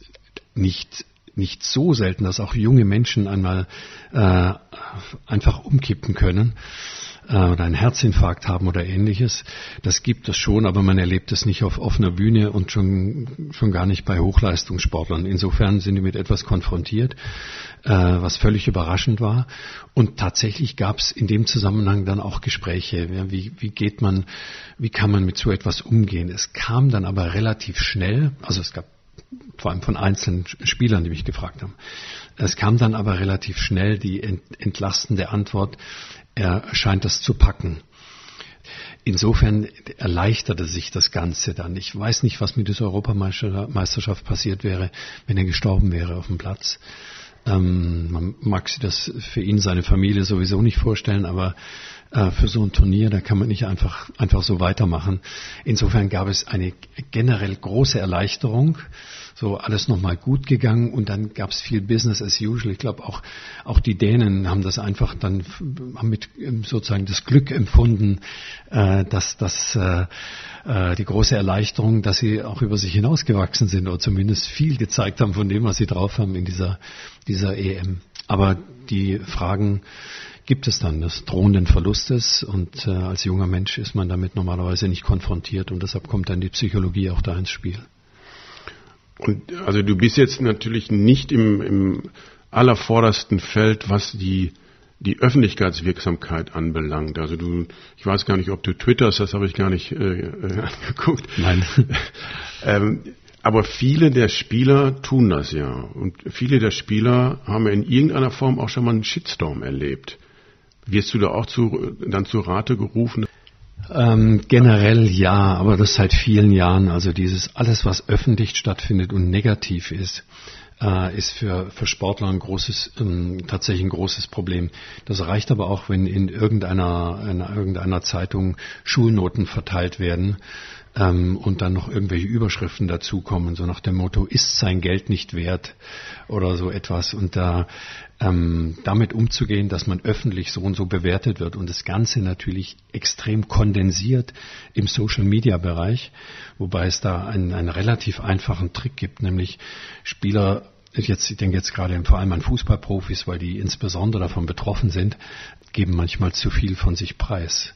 nicht nicht so selten, dass auch junge Menschen einmal äh, einfach umkippen können oder einen Herzinfarkt haben oder ähnliches. Das gibt es schon, aber man erlebt es nicht auf offener Bühne und schon, schon gar nicht bei Hochleistungssportlern. Insofern sind die mit etwas konfrontiert, äh, was völlig überraschend war. Und tatsächlich gab es in dem Zusammenhang dann auch Gespräche. Ja, wie, wie geht man, wie kann man mit so etwas umgehen? Es kam dann aber relativ schnell, also es gab vor allem von einzelnen Spielern, die mich gefragt haben. Es kam dann aber relativ schnell die entlastende Antwort, er scheint das zu packen. Insofern erleichterte sich das Ganze dann. Ich weiß nicht, was mit dieser Europameisterschaft passiert wäre, wenn er gestorben wäre auf dem Platz. Ähm, man mag sich das für ihn, seine Familie sowieso nicht vorstellen, aber äh, für so ein Turnier, da kann man nicht einfach, einfach so weitermachen. Insofern gab es eine generell große Erleichterung so alles nochmal gut gegangen und dann gab es viel Business as usual. Ich glaube auch, auch die Dänen haben das einfach dann haben mit ähm, sozusagen das Glück empfunden, äh, dass das äh, äh, die große Erleichterung, dass sie auch über sich hinausgewachsen sind oder zumindest viel gezeigt haben von dem, was sie drauf haben in dieser, dieser EM. Aber die Fragen gibt es dann des drohenden Verlustes und äh, als junger Mensch ist man damit normalerweise nicht konfrontiert und deshalb kommt dann die Psychologie auch da ins Spiel. Und also du bist jetzt natürlich nicht im, im allervordersten Feld, was die die Öffentlichkeitswirksamkeit anbelangt. Also du, ich weiß gar nicht, ob du twitterst, das habe ich gar nicht äh, äh angeguckt. Nein. ähm, aber viele der Spieler tun das ja. Und viele der Spieler haben in irgendeiner Form auch schon mal einen Shitstorm erlebt. Wirst du da auch zu, dann zu Rate gerufen? Ähm, generell ja, aber das seit vielen Jahren. Also dieses alles, was öffentlich stattfindet und negativ ist, äh, ist für, für Sportler ein großes, ähm, tatsächlich ein großes Problem. Das reicht aber auch, wenn in irgendeiner, in irgendeiner Zeitung Schulnoten verteilt werden ähm, und dann noch irgendwelche Überschriften dazukommen, so nach dem Motto, ist sein Geld nicht wert oder so etwas. Und da ähm, damit umzugehen, dass man öffentlich so und so bewertet wird und das Ganze natürlich extrem kondensiert im Social-Media-Bereich, wobei es da einen, einen relativ einfachen Trick gibt, nämlich Spieler jetzt, ich denke jetzt gerade vor allem an Fußballprofis, weil die insbesondere davon betroffen sind, geben manchmal zu viel von sich preis.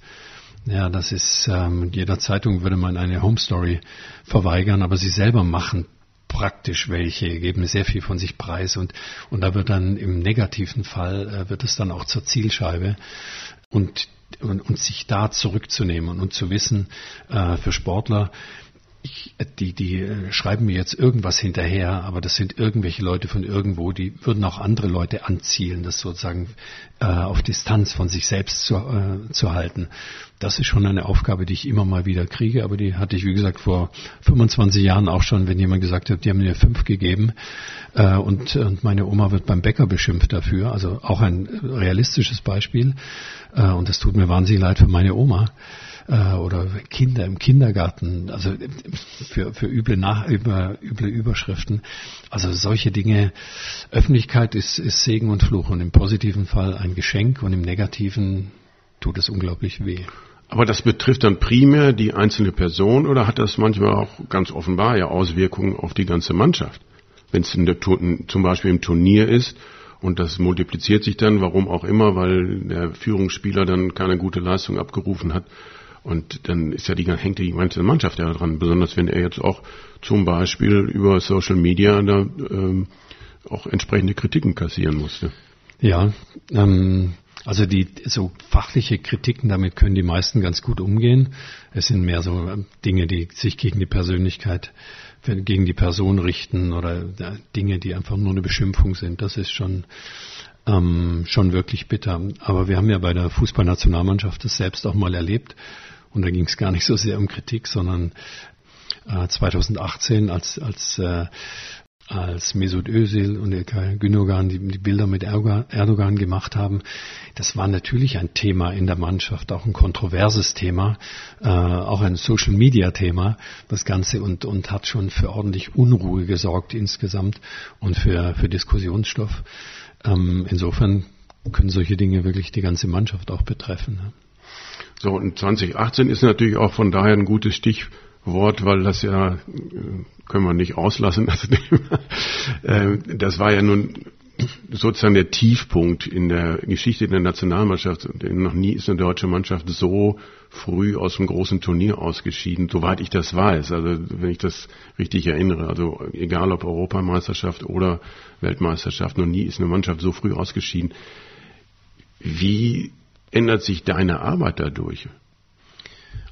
Ja, das ist, ähm, jeder Zeitung würde man eine Home Story verweigern, aber sie selber machen praktisch welche, geben sehr viel von sich preis und, und da wird dann im negativen Fall, äh, wird es dann auch zur Zielscheibe. Und, und, und sich da zurückzunehmen und zu wissen, äh, für Sportler, ich, die, die äh, schreiben mir jetzt irgendwas hinterher, aber das sind irgendwelche Leute von irgendwo, die würden auch andere Leute anzielen, das sozusagen äh, auf Distanz von sich selbst zu, äh, zu halten. Das ist schon eine Aufgabe, die ich immer mal wieder kriege, aber die hatte ich, wie gesagt, vor 25 Jahren auch schon, wenn jemand gesagt hat, die haben mir fünf gegeben äh, und, und meine Oma wird beim Bäcker beschimpft dafür. Also auch ein realistisches Beispiel. Äh, und das tut mir wahnsinnig leid für meine Oma äh, oder Kinder im Kindergarten, also für, für üble, Nach über, üble Überschriften. Also solche Dinge, Öffentlichkeit ist, ist Segen und Fluch und im positiven Fall ein Geschenk und im negativen tut es unglaublich weh. Aber das betrifft dann primär die einzelne Person oder hat das manchmal auch ganz offenbar ja Auswirkungen auf die ganze Mannschaft? Wenn es zum Beispiel im Turnier ist und das multipliziert sich dann, warum auch immer, weil der Führungsspieler dann keine gute Leistung abgerufen hat und dann ist ja die, hängt die ganze Mannschaft ja dran, besonders wenn er jetzt auch zum Beispiel über Social Media da ähm, auch entsprechende Kritiken kassieren musste. Ja, ähm, also die so fachliche Kritiken, damit können die meisten ganz gut umgehen. Es sind mehr so ähm, Dinge, die sich gegen die Persönlichkeit, gegen die Person richten oder Dinge, die einfach nur eine Beschimpfung sind. Das ist schon ähm, schon wirklich bitter. Aber wir haben ja bei der Fußballnationalmannschaft das selbst auch mal erlebt. Und da ging es gar nicht so sehr um Kritik, sondern äh, 2018, als, als, äh, als Mesut Özil und Ilkay Gündogan die, die Bilder mit Erdogan gemacht haben, das war natürlich ein Thema in der Mannschaft, auch ein kontroverses Thema, äh, auch ein Social-Media-Thema, das Ganze, und, und hat schon für ordentlich Unruhe gesorgt insgesamt und für, für Diskussionsstoff. Ähm, insofern können solche Dinge wirklich die ganze Mannschaft auch betreffen. So, und 2018 ist natürlich auch von daher ein gutes Stich, Wort, weil das ja, äh, können wir nicht auslassen, das, äh, das war ja nun sozusagen der Tiefpunkt in der Geschichte der Nationalmannschaft. Noch nie ist eine deutsche Mannschaft so früh aus einem großen Turnier ausgeschieden, soweit ich das weiß. Also wenn ich das richtig erinnere, also egal ob Europameisterschaft oder Weltmeisterschaft, noch nie ist eine Mannschaft so früh ausgeschieden. Wie ändert sich deine Arbeit dadurch?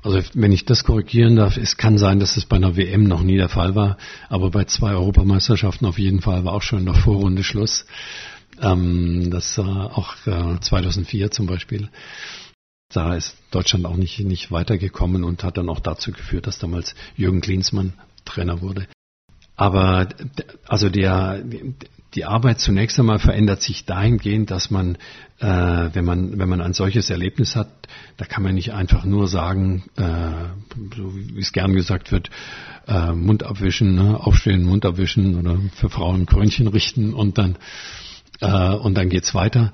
Also wenn ich das korrigieren darf, es kann sein, dass es bei einer WM noch nie der Fall war, aber bei zwei Europameisterschaften auf jeden Fall war auch schon in der Vorrunde Schluss. Ähm, das war auch äh, 2004 zum Beispiel. Da ist Deutschland auch nicht, nicht weitergekommen und hat dann auch dazu geführt, dass damals Jürgen Klinsmann Trainer wurde. Aber also der, die Arbeit zunächst einmal verändert sich dahingehend, dass man, äh, wenn man, wenn man ein solches Erlebnis hat, da kann man nicht einfach nur sagen, äh, so wie es gern gesagt wird, äh, Mund abwischen, ne? aufstehen, Mund abwischen oder für Frauen Krönchen richten und dann äh, und dann geht's weiter.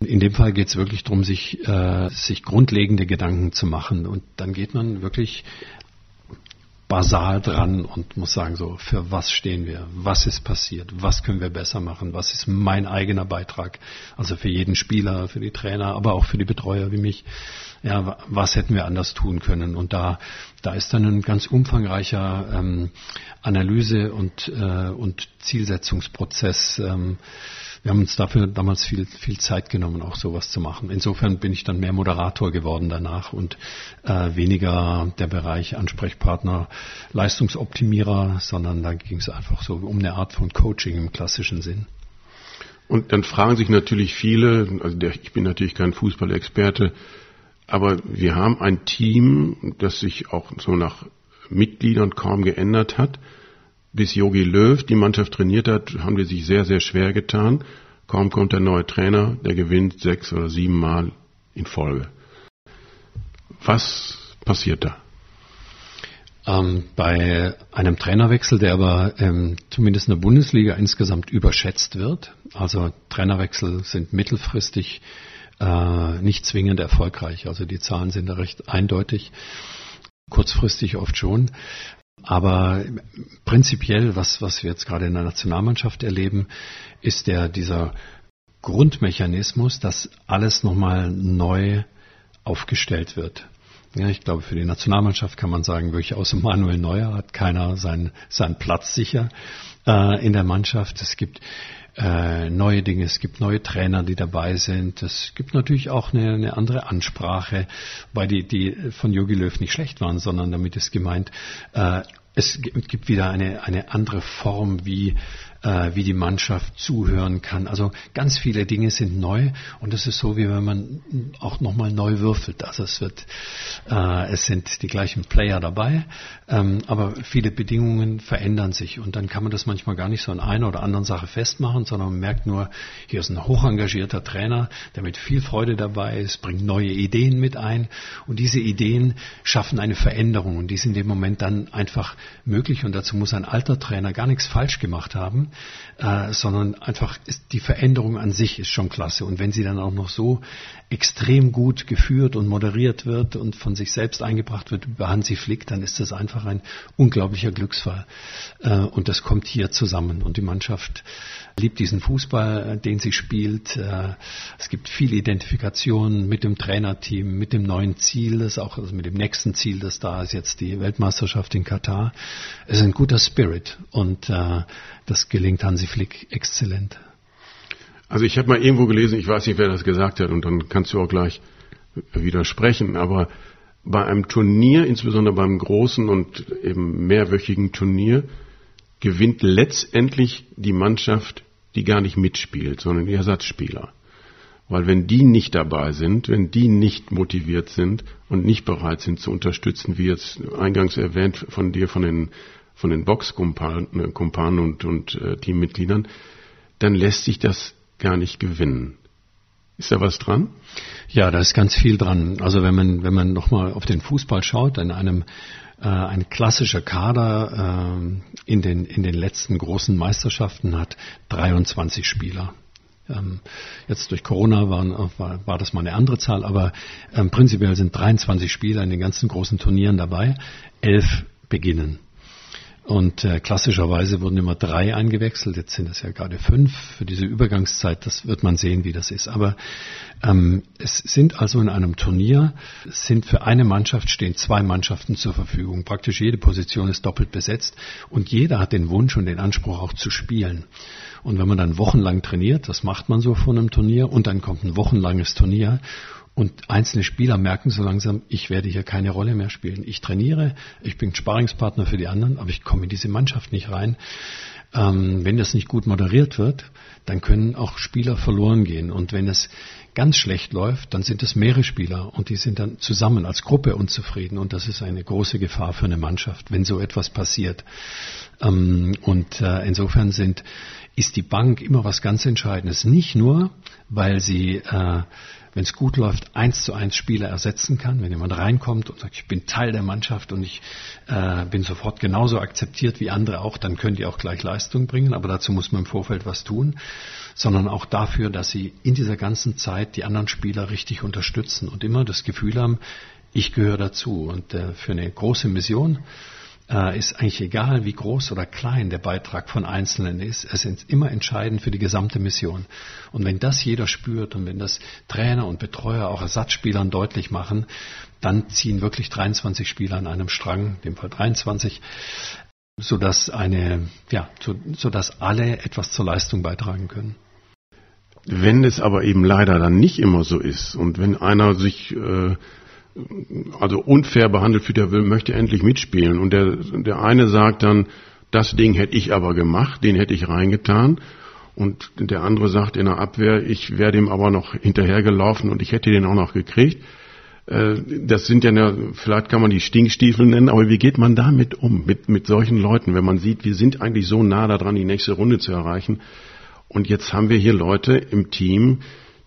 In dem Fall geht es wirklich darum, sich, äh, sich grundlegende Gedanken zu machen. Und dann geht man wirklich basal dran und muss sagen, so, für was stehen wir? Was ist passiert? Was können wir besser machen? Was ist mein eigener Beitrag? Also für jeden Spieler, für die Trainer, aber auch für die Betreuer wie mich. Ja, was hätten wir anders tun können? Und da, da ist dann ein ganz umfangreicher ähm, Analyse und, äh, und Zielsetzungsprozess ähm, wir haben uns dafür damals viel, viel Zeit genommen, auch sowas zu machen. Insofern bin ich dann mehr Moderator geworden danach und äh, weniger der Bereich Ansprechpartner, Leistungsoptimierer, sondern da ging es einfach so um eine Art von Coaching im klassischen Sinn. Und dann fragen sich natürlich viele, also ich bin natürlich kein Fußballexperte, aber wir haben ein Team, das sich auch so nach Mitgliedern kaum geändert hat bis Yogi Löw die Mannschaft trainiert hat, haben die sich sehr, sehr schwer getan. Kaum kommt der neue Trainer, der gewinnt sechs oder sieben Mal in Folge. Was passiert da? Ähm, bei einem Trainerwechsel, der aber ähm, zumindest in der Bundesliga insgesamt überschätzt wird, also Trainerwechsel sind mittelfristig äh, nicht zwingend erfolgreich, also die Zahlen sind da recht eindeutig, kurzfristig oft schon. Aber prinzipiell, was, was wir jetzt gerade in der Nationalmannschaft erleben, ist der, dieser Grundmechanismus, dass alles nochmal neu aufgestellt wird. Ja, ich glaube, für die Nationalmannschaft kann man sagen, wirklich außer Manuel Neuer hat keiner seinen, seinen Platz sicher äh, in der Mannschaft. Es gibt äh, neue Dinge, es gibt neue Trainer, die dabei sind. Es gibt natürlich auch eine, eine andere Ansprache, weil die, die von Jogi Löw nicht schlecht waren, sondern damit ist gemeint, äh, es gibt wieder eine, eine andere Form, wie äh, wie die Mannschaft zuhören kann. Also ganz viele Dinge sind neu und es ist so, wie wenn man auch nochmal neu würfelt. Also es wird, äh, es sind die gleichen Player dabei, ähm, aber viele Bedingungen verändern sich und dann kann man das manchmal gar nicht so an einer oder anderen Sache festmachen, sondern man merkt nur, hier ist ein hochengagierter Trainer, der mit viel Freude dabei ist, bringt neue Ideen mit ein und diese Ideen schaffen eine Veränderung und die sind im Moment dann einfach möglich und dazu muss ein alter Trainer gar nichts falsch gemacht haben, äh, sondern einfach ist die Veränderung an sich ist schon klasse. Und wenn sie dann auch noch so extrem gut geführt und moderiert wird und von sich selbst eingebracht wird über Hansi Flick, dann ist das einfach ein unglaublicher Glücksfall. Äh, und das kommt hier zusammen. Und die Mannschaft liebt diesen Fußball, den sie spielt. Äh, es gibt viel Identifikation mit dem Trainerteam, mit dem neuen Ziel, das auch also mit dem nächsten Ziel, das da ist jetzt die Weltmeisterschaft in Katar. Es ist ein guter Spirit und äh, das gelingt Hansi Flick exzellent. Also ich habe mal irgendwo gelesen, ich weiß nicht, wer das gesagt hat, und dann kannst du auch gleich widersprechen, aber bei einem Turnier, insbesondere beim großen und eben mehrwöchigen Turnier, gewinnt letztendlich die Mannschaft, die gar nicht mitspielt, sondern die Ersatzspieler. Weil wenn die nicht dabei sind, wenn die nicht motiviert sind und nicht bereit sind zu unterstützen, wie jetzt eingangs erwähnt von dir, von den, von den Boxkumpanen und, und äh, Teammitgliedern, dann lässt sich das gar nicht gewinnen. Ist da was dran? Ja, da ist ganz viel dran. Also wenn man, wenn man nochmal auf den Fußball schaut, in einem äh, ein klassischer Kader äh, in, den, in den letzten großen Meisterschaften hat 23 Spieler. Ähm, jetzt durch Corona waren, war, war das mal eine andere Zahl, aber ähm, prinzipiell sind 23 Spieler in den ganzen großen Turnieren dabei. Elf beginnen. Und äh, klassischerweise wurden immer drei eingewechselt, jetzt sind es ja gerade fünf für diese Übergangszeit, das wird man sehen, wie das ist. Aber ähm, es sind also in einem Turnier, sind für eine Mannschaft stehen zwei Mannschaften zur Verfügung. Praktisch jede Position ist doppelt besetzt und jeder hat den Wunsch und den Anspruch auch zu spielen. Und wenn man dann wochenlang trainiert, das macht man so vor einem Turnier, und dann kommt ein wochenlanges Turnier und einzelne Spieler merken so langsam, ich werde hier keine Rolle mehr spielen. Ich trainiere, ich bin Sparingspartner für die anderen, aber ich komme in diese Mannschaft nicht rein. Ähm, wenn das nicht gut moderiert wird, dann können auch Spieler verloren gehen. Und wenn es ganz schlecht läuft, dann sind es mehrere Spieler und die sind dann zusammen als Gruppe unzufrieden. Und das ist eine große Gefahr für eine Mannschaft, wenn so etwas passiert. Ähm, und äh, insofern sind, ist die Bank immer was ganz Entscheidendes. Nicht nur, weil sie äh, wenn es gut läuft, eins zu eins Spieler ersetzen kann. Wenn jemand reinkommt und sagt, ich bin Teil der Mannschaft und ich äh, bin sofort genauso akzeptiert wie andere auch, dann können die auch gleich Leistung bringen. Aber dazu muss man im Vorfeld was tun, sondern auch dafür, dass sie in dieser ganzen Zeit die anderen Spieler richtig unterstützen und immer das Gefühl haben, ich gehöre dazu. Und äh, für eine große Mission äh, ist eigentlich egal, wie groß oder klein der Beitrag von Einzelnen ist. Es ist immer entscheidend für die gesamte Mission. Und wenn das jeder spürt und wenn das Trainer und Betreuer auch Ersatzspielern deutlich machen, dann ziehen wirklich 23 Spieler an einem Strang, in dem Fall 23, sodass eine, ja, so, sodass alle etwas zur Leistung beitragen können. Wenn es aber eben leider dann nicht immer so ist und wenn einer sich äh, also unfair behandelt fühlt, der will, möchte endlich mitspielen. Und der, der eine sagt dann, das Ding hätte ich aber gemacht, den hätte ich reingetan. Und der andere sagt in der Abwehr, ich wäre dem aber noch hinterhergelaufen und ich hätte den auch noch gekriegt. Äh, das sind ja, vielleicht kann man die Stinkstiefel nennen, aber wie geht man damit um, mit, mit solchen Leuten, wenn man sieht, wir sind eigentlich so nah daran, die nächste Runde zu erreichen. Und jetzt haben wir hier Leute im Team,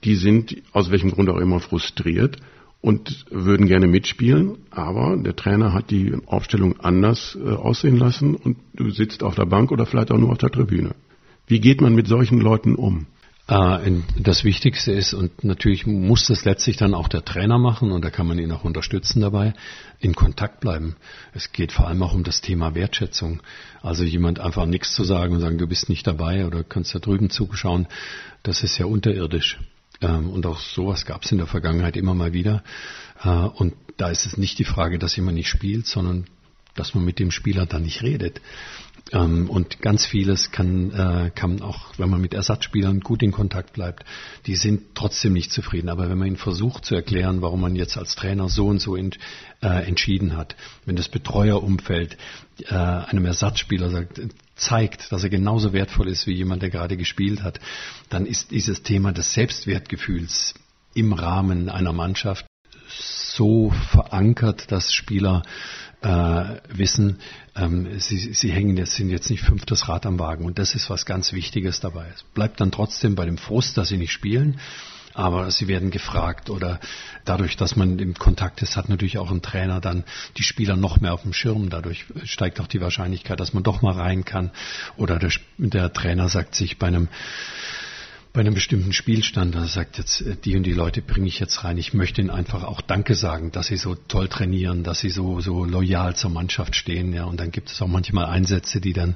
die sind aus welchem Grund auch immer frustriert und würden gerne mitspielen, aber der Trainer hat die Aufstellung anders äh, aussehen lassen und du sitzt auf der Bank oder vielleicht auch nur auf der Tribüne. Wie geht man mit solchen Leuten um? Äh, das Wichtigste ist, und natürlich muss das letztlich dann auch der Trainer machen, und da kann man ihn auch unterstützen dabei, in Kontakt bleiben. Es geht vor allem auch um das Thema Wertschätzung. Also jemand einfach nichts zu sagen und sagen, du bist nicht dabei oder kannst da drüben zuschauen, das ist ja unterirdisch. Ähm, und auch sowas gab es in der Vergangenheit immer mal wieder. Äh, und da ist es nicht die Frage, dass jemand nicht spielt, sondern dass man mit dem Spieler dann nicht redet. Ähm, und ganz vieles kann, äh, kann auch, wenn man mit Ersatzspielern gut in Kontakt bleibt, die sind trotzdem nicht zufrieden. Aber wenn man ihnen versucht zu erklären, warum man jetzt als Trainer so und so ent, äh, entschieden hat, wenn das Betreuerumfeld äh, einem Ersatzspieler sagt, zeigt, dass er genauso wertvoll ist wie jemand, der gerade gespielt hat, dann ist dieses Thema des Selbstwertgefühls im Rahmen einer Mannschaft so verankert, dass Spieler äh, wissen, ähm, sie, sie hängen jetzt, sind jetzt nicht fünftes Rad am Wagen. Und das ist was ganz Wichtiges dabei. Es bleibt dann trotzdem bei dem Frust, dass sie nicht spielen aber sie werden gefragt oder dadurch, dass man im Kontakt ist, hat natürlich auch ein Trainer dann die Spieler noch mehr auf dem Schirm. Dadurch steigt auch die Wahrscheinlichkeit, dass man doch mal rein kann oder der, der Trainer sagt sich bei einem bei einem bestimmten Spielstand, da sagt jetzt, äh, die und die Leute bringe ich jetzt rein. Ich möchte ihnen einfach auch Danke sagen, dass sie so toll trainieren, dass sie so, so loyal zur Mannschaft stehen. Ja, und dann gibt es auch manchmal Einsätze, die dann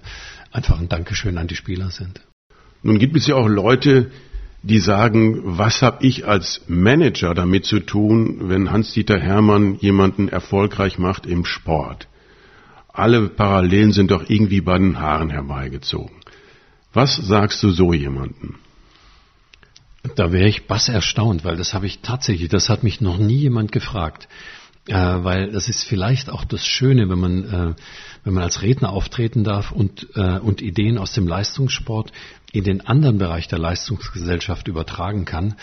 einfach ein Dankeschön an die Spieler sind. Nun gibt es ja auch Leute, die sagen, was habe ich als Manager damit zu tun, wenn Hans-Dieter Hermann jemanden erfolgreich macht im Sport? Alle Parallelen sind doch irgendwie bei den Haaren herbeigezogen. Was sagst du so jemanden? Da wäre ich bass erstaunt, weil das habe ich tatsächlich, das hat mich noch nie jemand gefragt. Äh, weil das ist vielleicht auch das Schöne, wenn man, äh, wenn man als Redner auftreten darf und, äh, und Ideen aus dem Leistungssport in den anderen Bereich der Leistungsgesellschaft übertragen kann.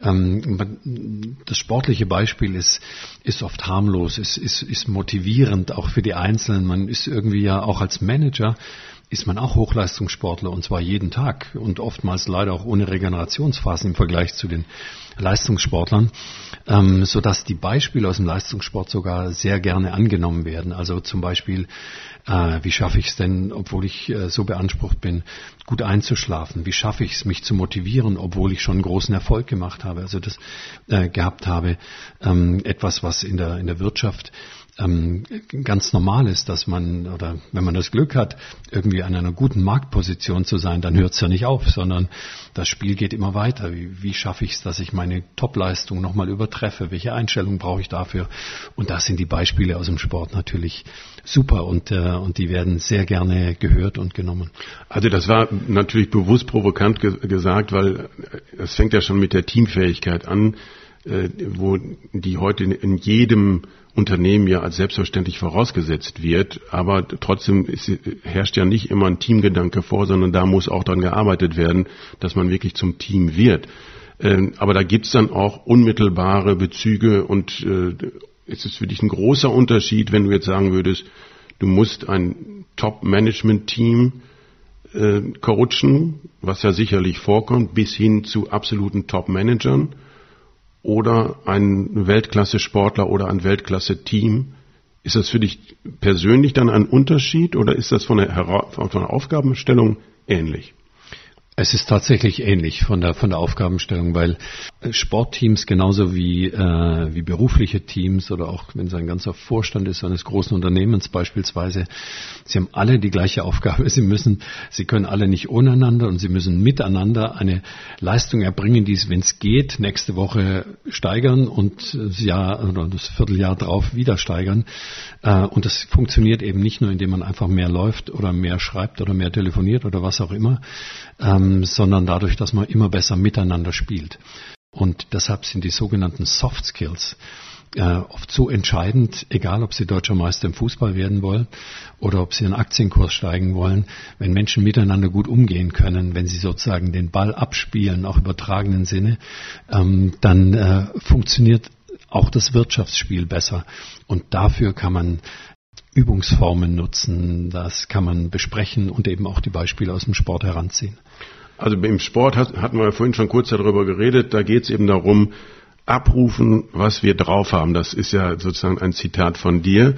Ähm, das sportliche Beispiel ist, ist oft harmlos, ist, ist, ist motivierend auch für die Einzelnen. Man ist irgendwie ja auch als Manager ist man auch Hochleistungssportler und zwar jeden Tag und oftmals leider auch ohne Regenerationsphasen im Vergleich zu den Leistungssportlern, ähm, so dass die Beispiele aus dem Leistungssport sogar sehr gerne angenommen werden. Also zum Beispiel, äh, wie schaffe ich es denn, obwohl ich äh, so beansprucht bin, gut einzuschlafen? Wie schaffe ich es, mich zu motivieren, obwohl ich schon großen Erfolg gemacht habe? Also das äh, gehabt habe, ähm, etwas, was in der in der Wirtschaft ähm, ganz normal ist, dass man, oder wenn man das Glück hat, irgendwie an einer guten Marktposition zu sein, dann hört es ja nicht auf, sondern das Spiel geht immer weiter. Wie, wie schaffe ich es, dass ich meine Topleistung nochmal übertreffe? Welche Einstellung brauche ich dafür? Und das sind die Beispiele aus dem Sport natürlich super und, äh, und die werden sehr gerne gehört und genommen. Also das war natürlich bewusst provokant ge gesagt, weil es fängt ja schon mit der Teamfähigkeit an, äh, wo die heute in jedem Unternehmen ja als selbstverständlich vorausgesetzt wird, aber trotzdem ist, herrscht ja nicht immer ein Teamgedanke vor, sondern da muss auch dran gearbeitet werden, dass man wirklich zum Team wird. Ähm, aber da gibt's dann auch unmittelbare Bezüge und äh, es ist für dich ein großer Unterschied, wenn du jetzt sagen würdest, du musst ein Top-Management-Team äh, coachen, was ja sicherlich vorkommt, bis hin zu absoluten Top-Managern oder ein Weltklasse-Sportler oder ein Weltklasse-Team. Ist das für dich persönlich dann ein Unterschied oder ist das von der, von der Aufgabenstellung ähnlich? Es ist tatsächlich ähnlich von der, von der Aufgabenstellung, weil Sportteams genauso wie, äh, wie berufliche Teams oder auch wenn es ein ganzer Vorstand ist eines großen Unternehmens beispielsweise, sie haben alle die gleiche Aufgabe. Sie müssen, sie können alle nicht ohneinander und sie müssen miteinander eine Leistung erbringen, die es, wenn es geht, nächste Woche steigern und das Jahr oder das Vierteljahr drauf wieder steigern. Äh, und das funktioniert eben nicht nur, indem man einfach mehr läuft oder mehr schreibt oder mehr telefoniert oder was auch immer, ähm, sondern dadurch, dass man immer besser miteinander spielt. Und deshalb sind die sogenannten Soft Skills äh, oft so entscheidend, egal ob sie deutscher Meister im Fußball werden wollen oder ob sie einen Aktienkurs steigen wollen, wenn Menschen miteinander gut umgehen können, wenn sie sozusagen den Ball abspielen, auch übertragenen Sinne, ähm, dann äh, funktioniert auch das Wirtschaftsspiel besser. Und dafür kann man Übungsformen nutzen, das kann man besprechen und eben auch die Beispiele aus dem Sport heranziehen. Also im Sport hatten wir ja vorhin schon kurz darüber geredet, da geht es eben darum, abrufen, was wir drauf haben. Das ist ja sozusagen ein Zitat von dir,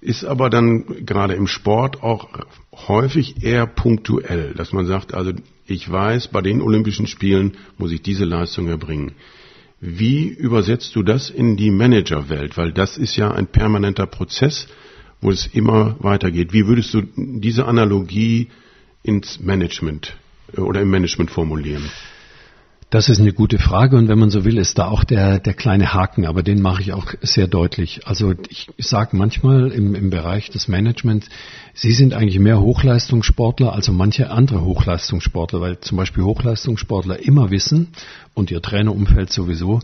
ist aber dann gerade im Sport auch häufig eher punktuell, dass man sagt, also ich weiß, bei den Olympischen Spielen muss ich diese Leistung erbringen. Wie übersetzt du das in die Managerwelt? Weil das ist ja ein permanenter Prozess, wo es immer weitergeht. Wie würdest du diese Analogie ins Management oder im Management formulieren? Das ist eine gute Frage und wenn man so will, ist da auch der, der kleine Haken, aber den mache ich auch sehr deutlich. Also ich sage manchmal im, im Bereich des Managements, Sie sind eigentlich mehr Hochleistungssportler als manche andere Hochleistungssportler, weil zum Beispiel Hochleistungssportler immer wissen und ihr Trainerumfeld sowieso,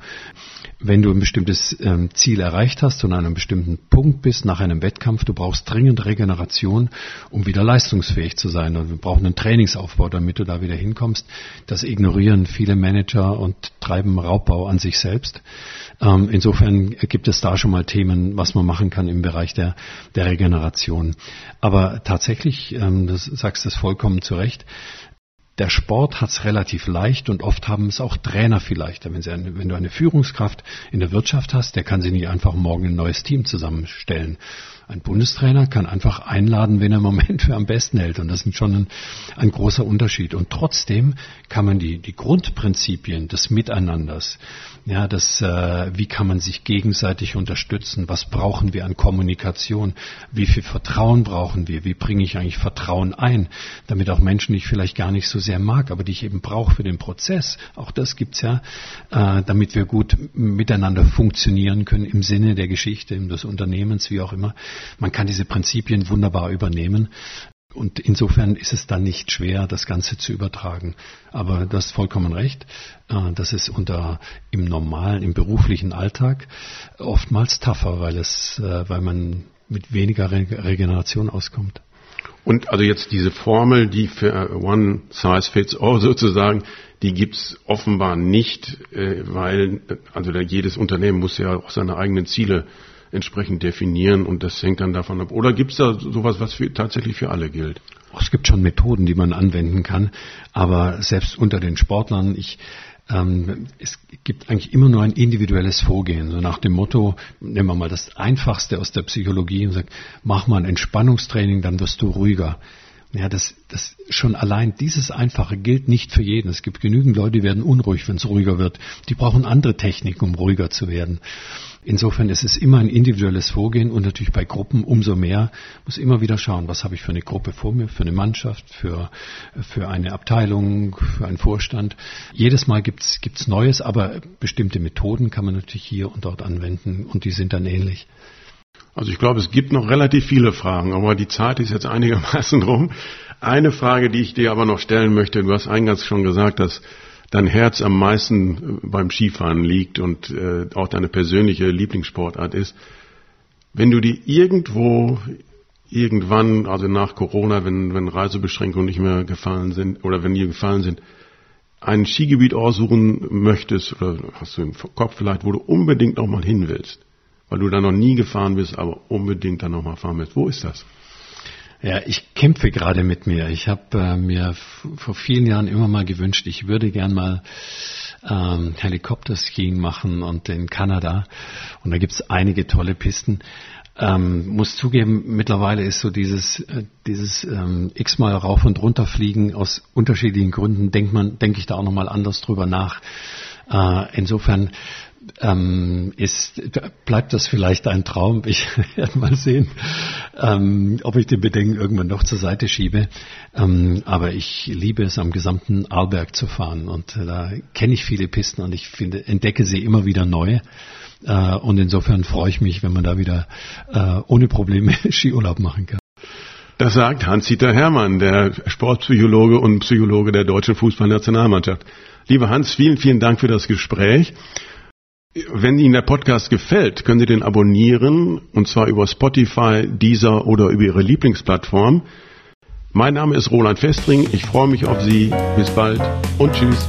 wenn du ein bestimmtes ähm, Ziel erreicht hast und an einem bestimmten Punkt bist nach einem Wettkampf, du brauchst dringend Regeneration, um wieder leistungsfähig zu sein. Und wir brauchen einen Trainingsaufbau, damit du da wieder hinkommst. Das ignorieren viele Manager und treiben Raubbau an sich selbst. Ähm, insofern gibt es da schon mal Themen, was man machen kann im Bereich der, der Regeneration. Aber tatsächlich, ähm, das sagst du vollkommen zu Recht, der Sport hat es relativ leicht und oft haben es auch Trainer vielleicht. Wenn, eine, wenn, du eine Führungskraft in der Wirtschaft hast, der kann sie nicht einfach morgen ein neues Team zusammenstellen. Ein Bundestrainer kann einfach einladen, wenn er im Moment für am besten hält. Und das ist schon ein, ein großer Unterschied. Und trotzdem kann man die, die Grundprinzipien des Miteinanders, ja, das, äh, wie kann man sich gegenseitig unterstützen? Was brauchen wir an Kommunikation? Wie viel Vertrauen brauchen wir? Wie bringe ich eigentlich Vertrauen ein, damit auch Menschen, die ich vielleicht gar nicht so sehr mag, aber die ich eben brauche für den Prozess, auch das gibt's ja, äh, damit wir gut miteinander funktionieren können im Sinne der Geschichte, des Unternehmens, wie auch immer. Man kann diese Prinzipien wunderbar übernehmen. Und insofern ist es dann nicht schwer, das Ganze zu übertragen. Aber du hast vollkommen recht. Äh, das ist unter im normalen, im beruflichen Alltag oftmals tougher, weil es, äh, weil man mit weniger Regeneration auskommt. Und also jetzt diese Formel, die für One Size Fits All sozusagen, die gibt's offenbar nicht, äh, weil also jedes Unternehmen muss ja auch seine eigenen Ziele entsprechend definieren und das hängt dann davon ab. Oder gibt es da sowas, was für, tatsächlich für alle gilt? Es gibt schon Methoden, die man anwenden kann, aber selbst unter den Sportlern, ich ähm, es gibt eigentlich immer nur ein individuelles Vorgehen, so nach dem Motto, nehmen wir mal das Einfachste aus der Psychologie und sagt, mach mal ein Entspannungstraining, dann wirst du ruhiger. Ja, das, das schon allein dieses Einfache gilt nicht für jeden. Es gibt genügend Leute, die werden unruhig, wenn es ruhiger wird. Die brauchen andere Techniken, um ruhiger zu werden. Insofern ist es immer ein individuelles Vorgehen und natürlich bei Gruppen umso mehr muss immer wieder schauen, was habe ich für eine Gruppe vor mir, für eine Mannschaft, für, für eine Abteilung, für einen Vorstand. Jedes Mal gibt's gibt's Neues, aber bestimmte Methoden kann man natürlich hier und dort anwenden und die sind dann ähnlich. Also ich glaube, es gibt noch relativ viele Fragen, aber die Zeit ist jetzt einigermaßen rum. Eine Frage, die ich dir aber noch stellen möchte, du hast eingangs schon gesagt, dass dein Herz am meisten beim Skifahren liegt und äh, auch deine persönliche Lieblingssportart ist. Wenn du dir irgendwo irgendwann, also nach Corona, wenn, wenn Reisebeschränkungen nicht mehr gefallen sind oder wenn die gefallen sind, ein Skigebiet aussuchen möchtest oder hast du im Kopf vielleicht, wo du unbedingt noch mal hin willst, weil du da noch nie gefahren bist, aber unbedingt da noch mal fahren willst. Wo ist das? Ja, ich kämpfe gerade mit mir. Ich habe äh, mir vor vielen Jahren immer mal gewünscht, ich würde gern mal ähm, Helikopterskiing machen und in Kanada. Und da gibt's einige tolle Pisten. Ähm, muss zugeben, mittlerweile ist so dieses, äh, dieses ähm, x-mal rauf und runter fliegen aus unterschiedlichen Gründen, denkt man, denke ich da auch nochmal anders drüber nach. Äh, insofern ähm, ist, bleibt das vielleicht ein Traum. Ich werde mal sehen, ähm, ob ich den Bedenken irgendwann noch zur Seite schiebe. Ähm, aber ich liebe es, am gesamten Arlberg zu fahren. Und äh, da kenne ich viele Pisten und ich finde, entdecke sie immer wieder neu. Äh, und insofern freue ich mich, wenn man da wieder äh, ohne Probleme Skiurlaub machen kann. Das sagt Hans-Dieter Hermann, der Sportpsychologe und Psychologe der deutschen Fußballnationalmannschaft. Lieber Hans, vielen, vielen Dank für das Gespräch. Wenn Ihnen der Podcast gefällt, können Sie den abonnieren, und zwar über Spotify, Deezer oder über Ihre Lieblingsplattform. Mein Name ist Roland Festring, ich freue mich auf Sie, bis bald und tschüss.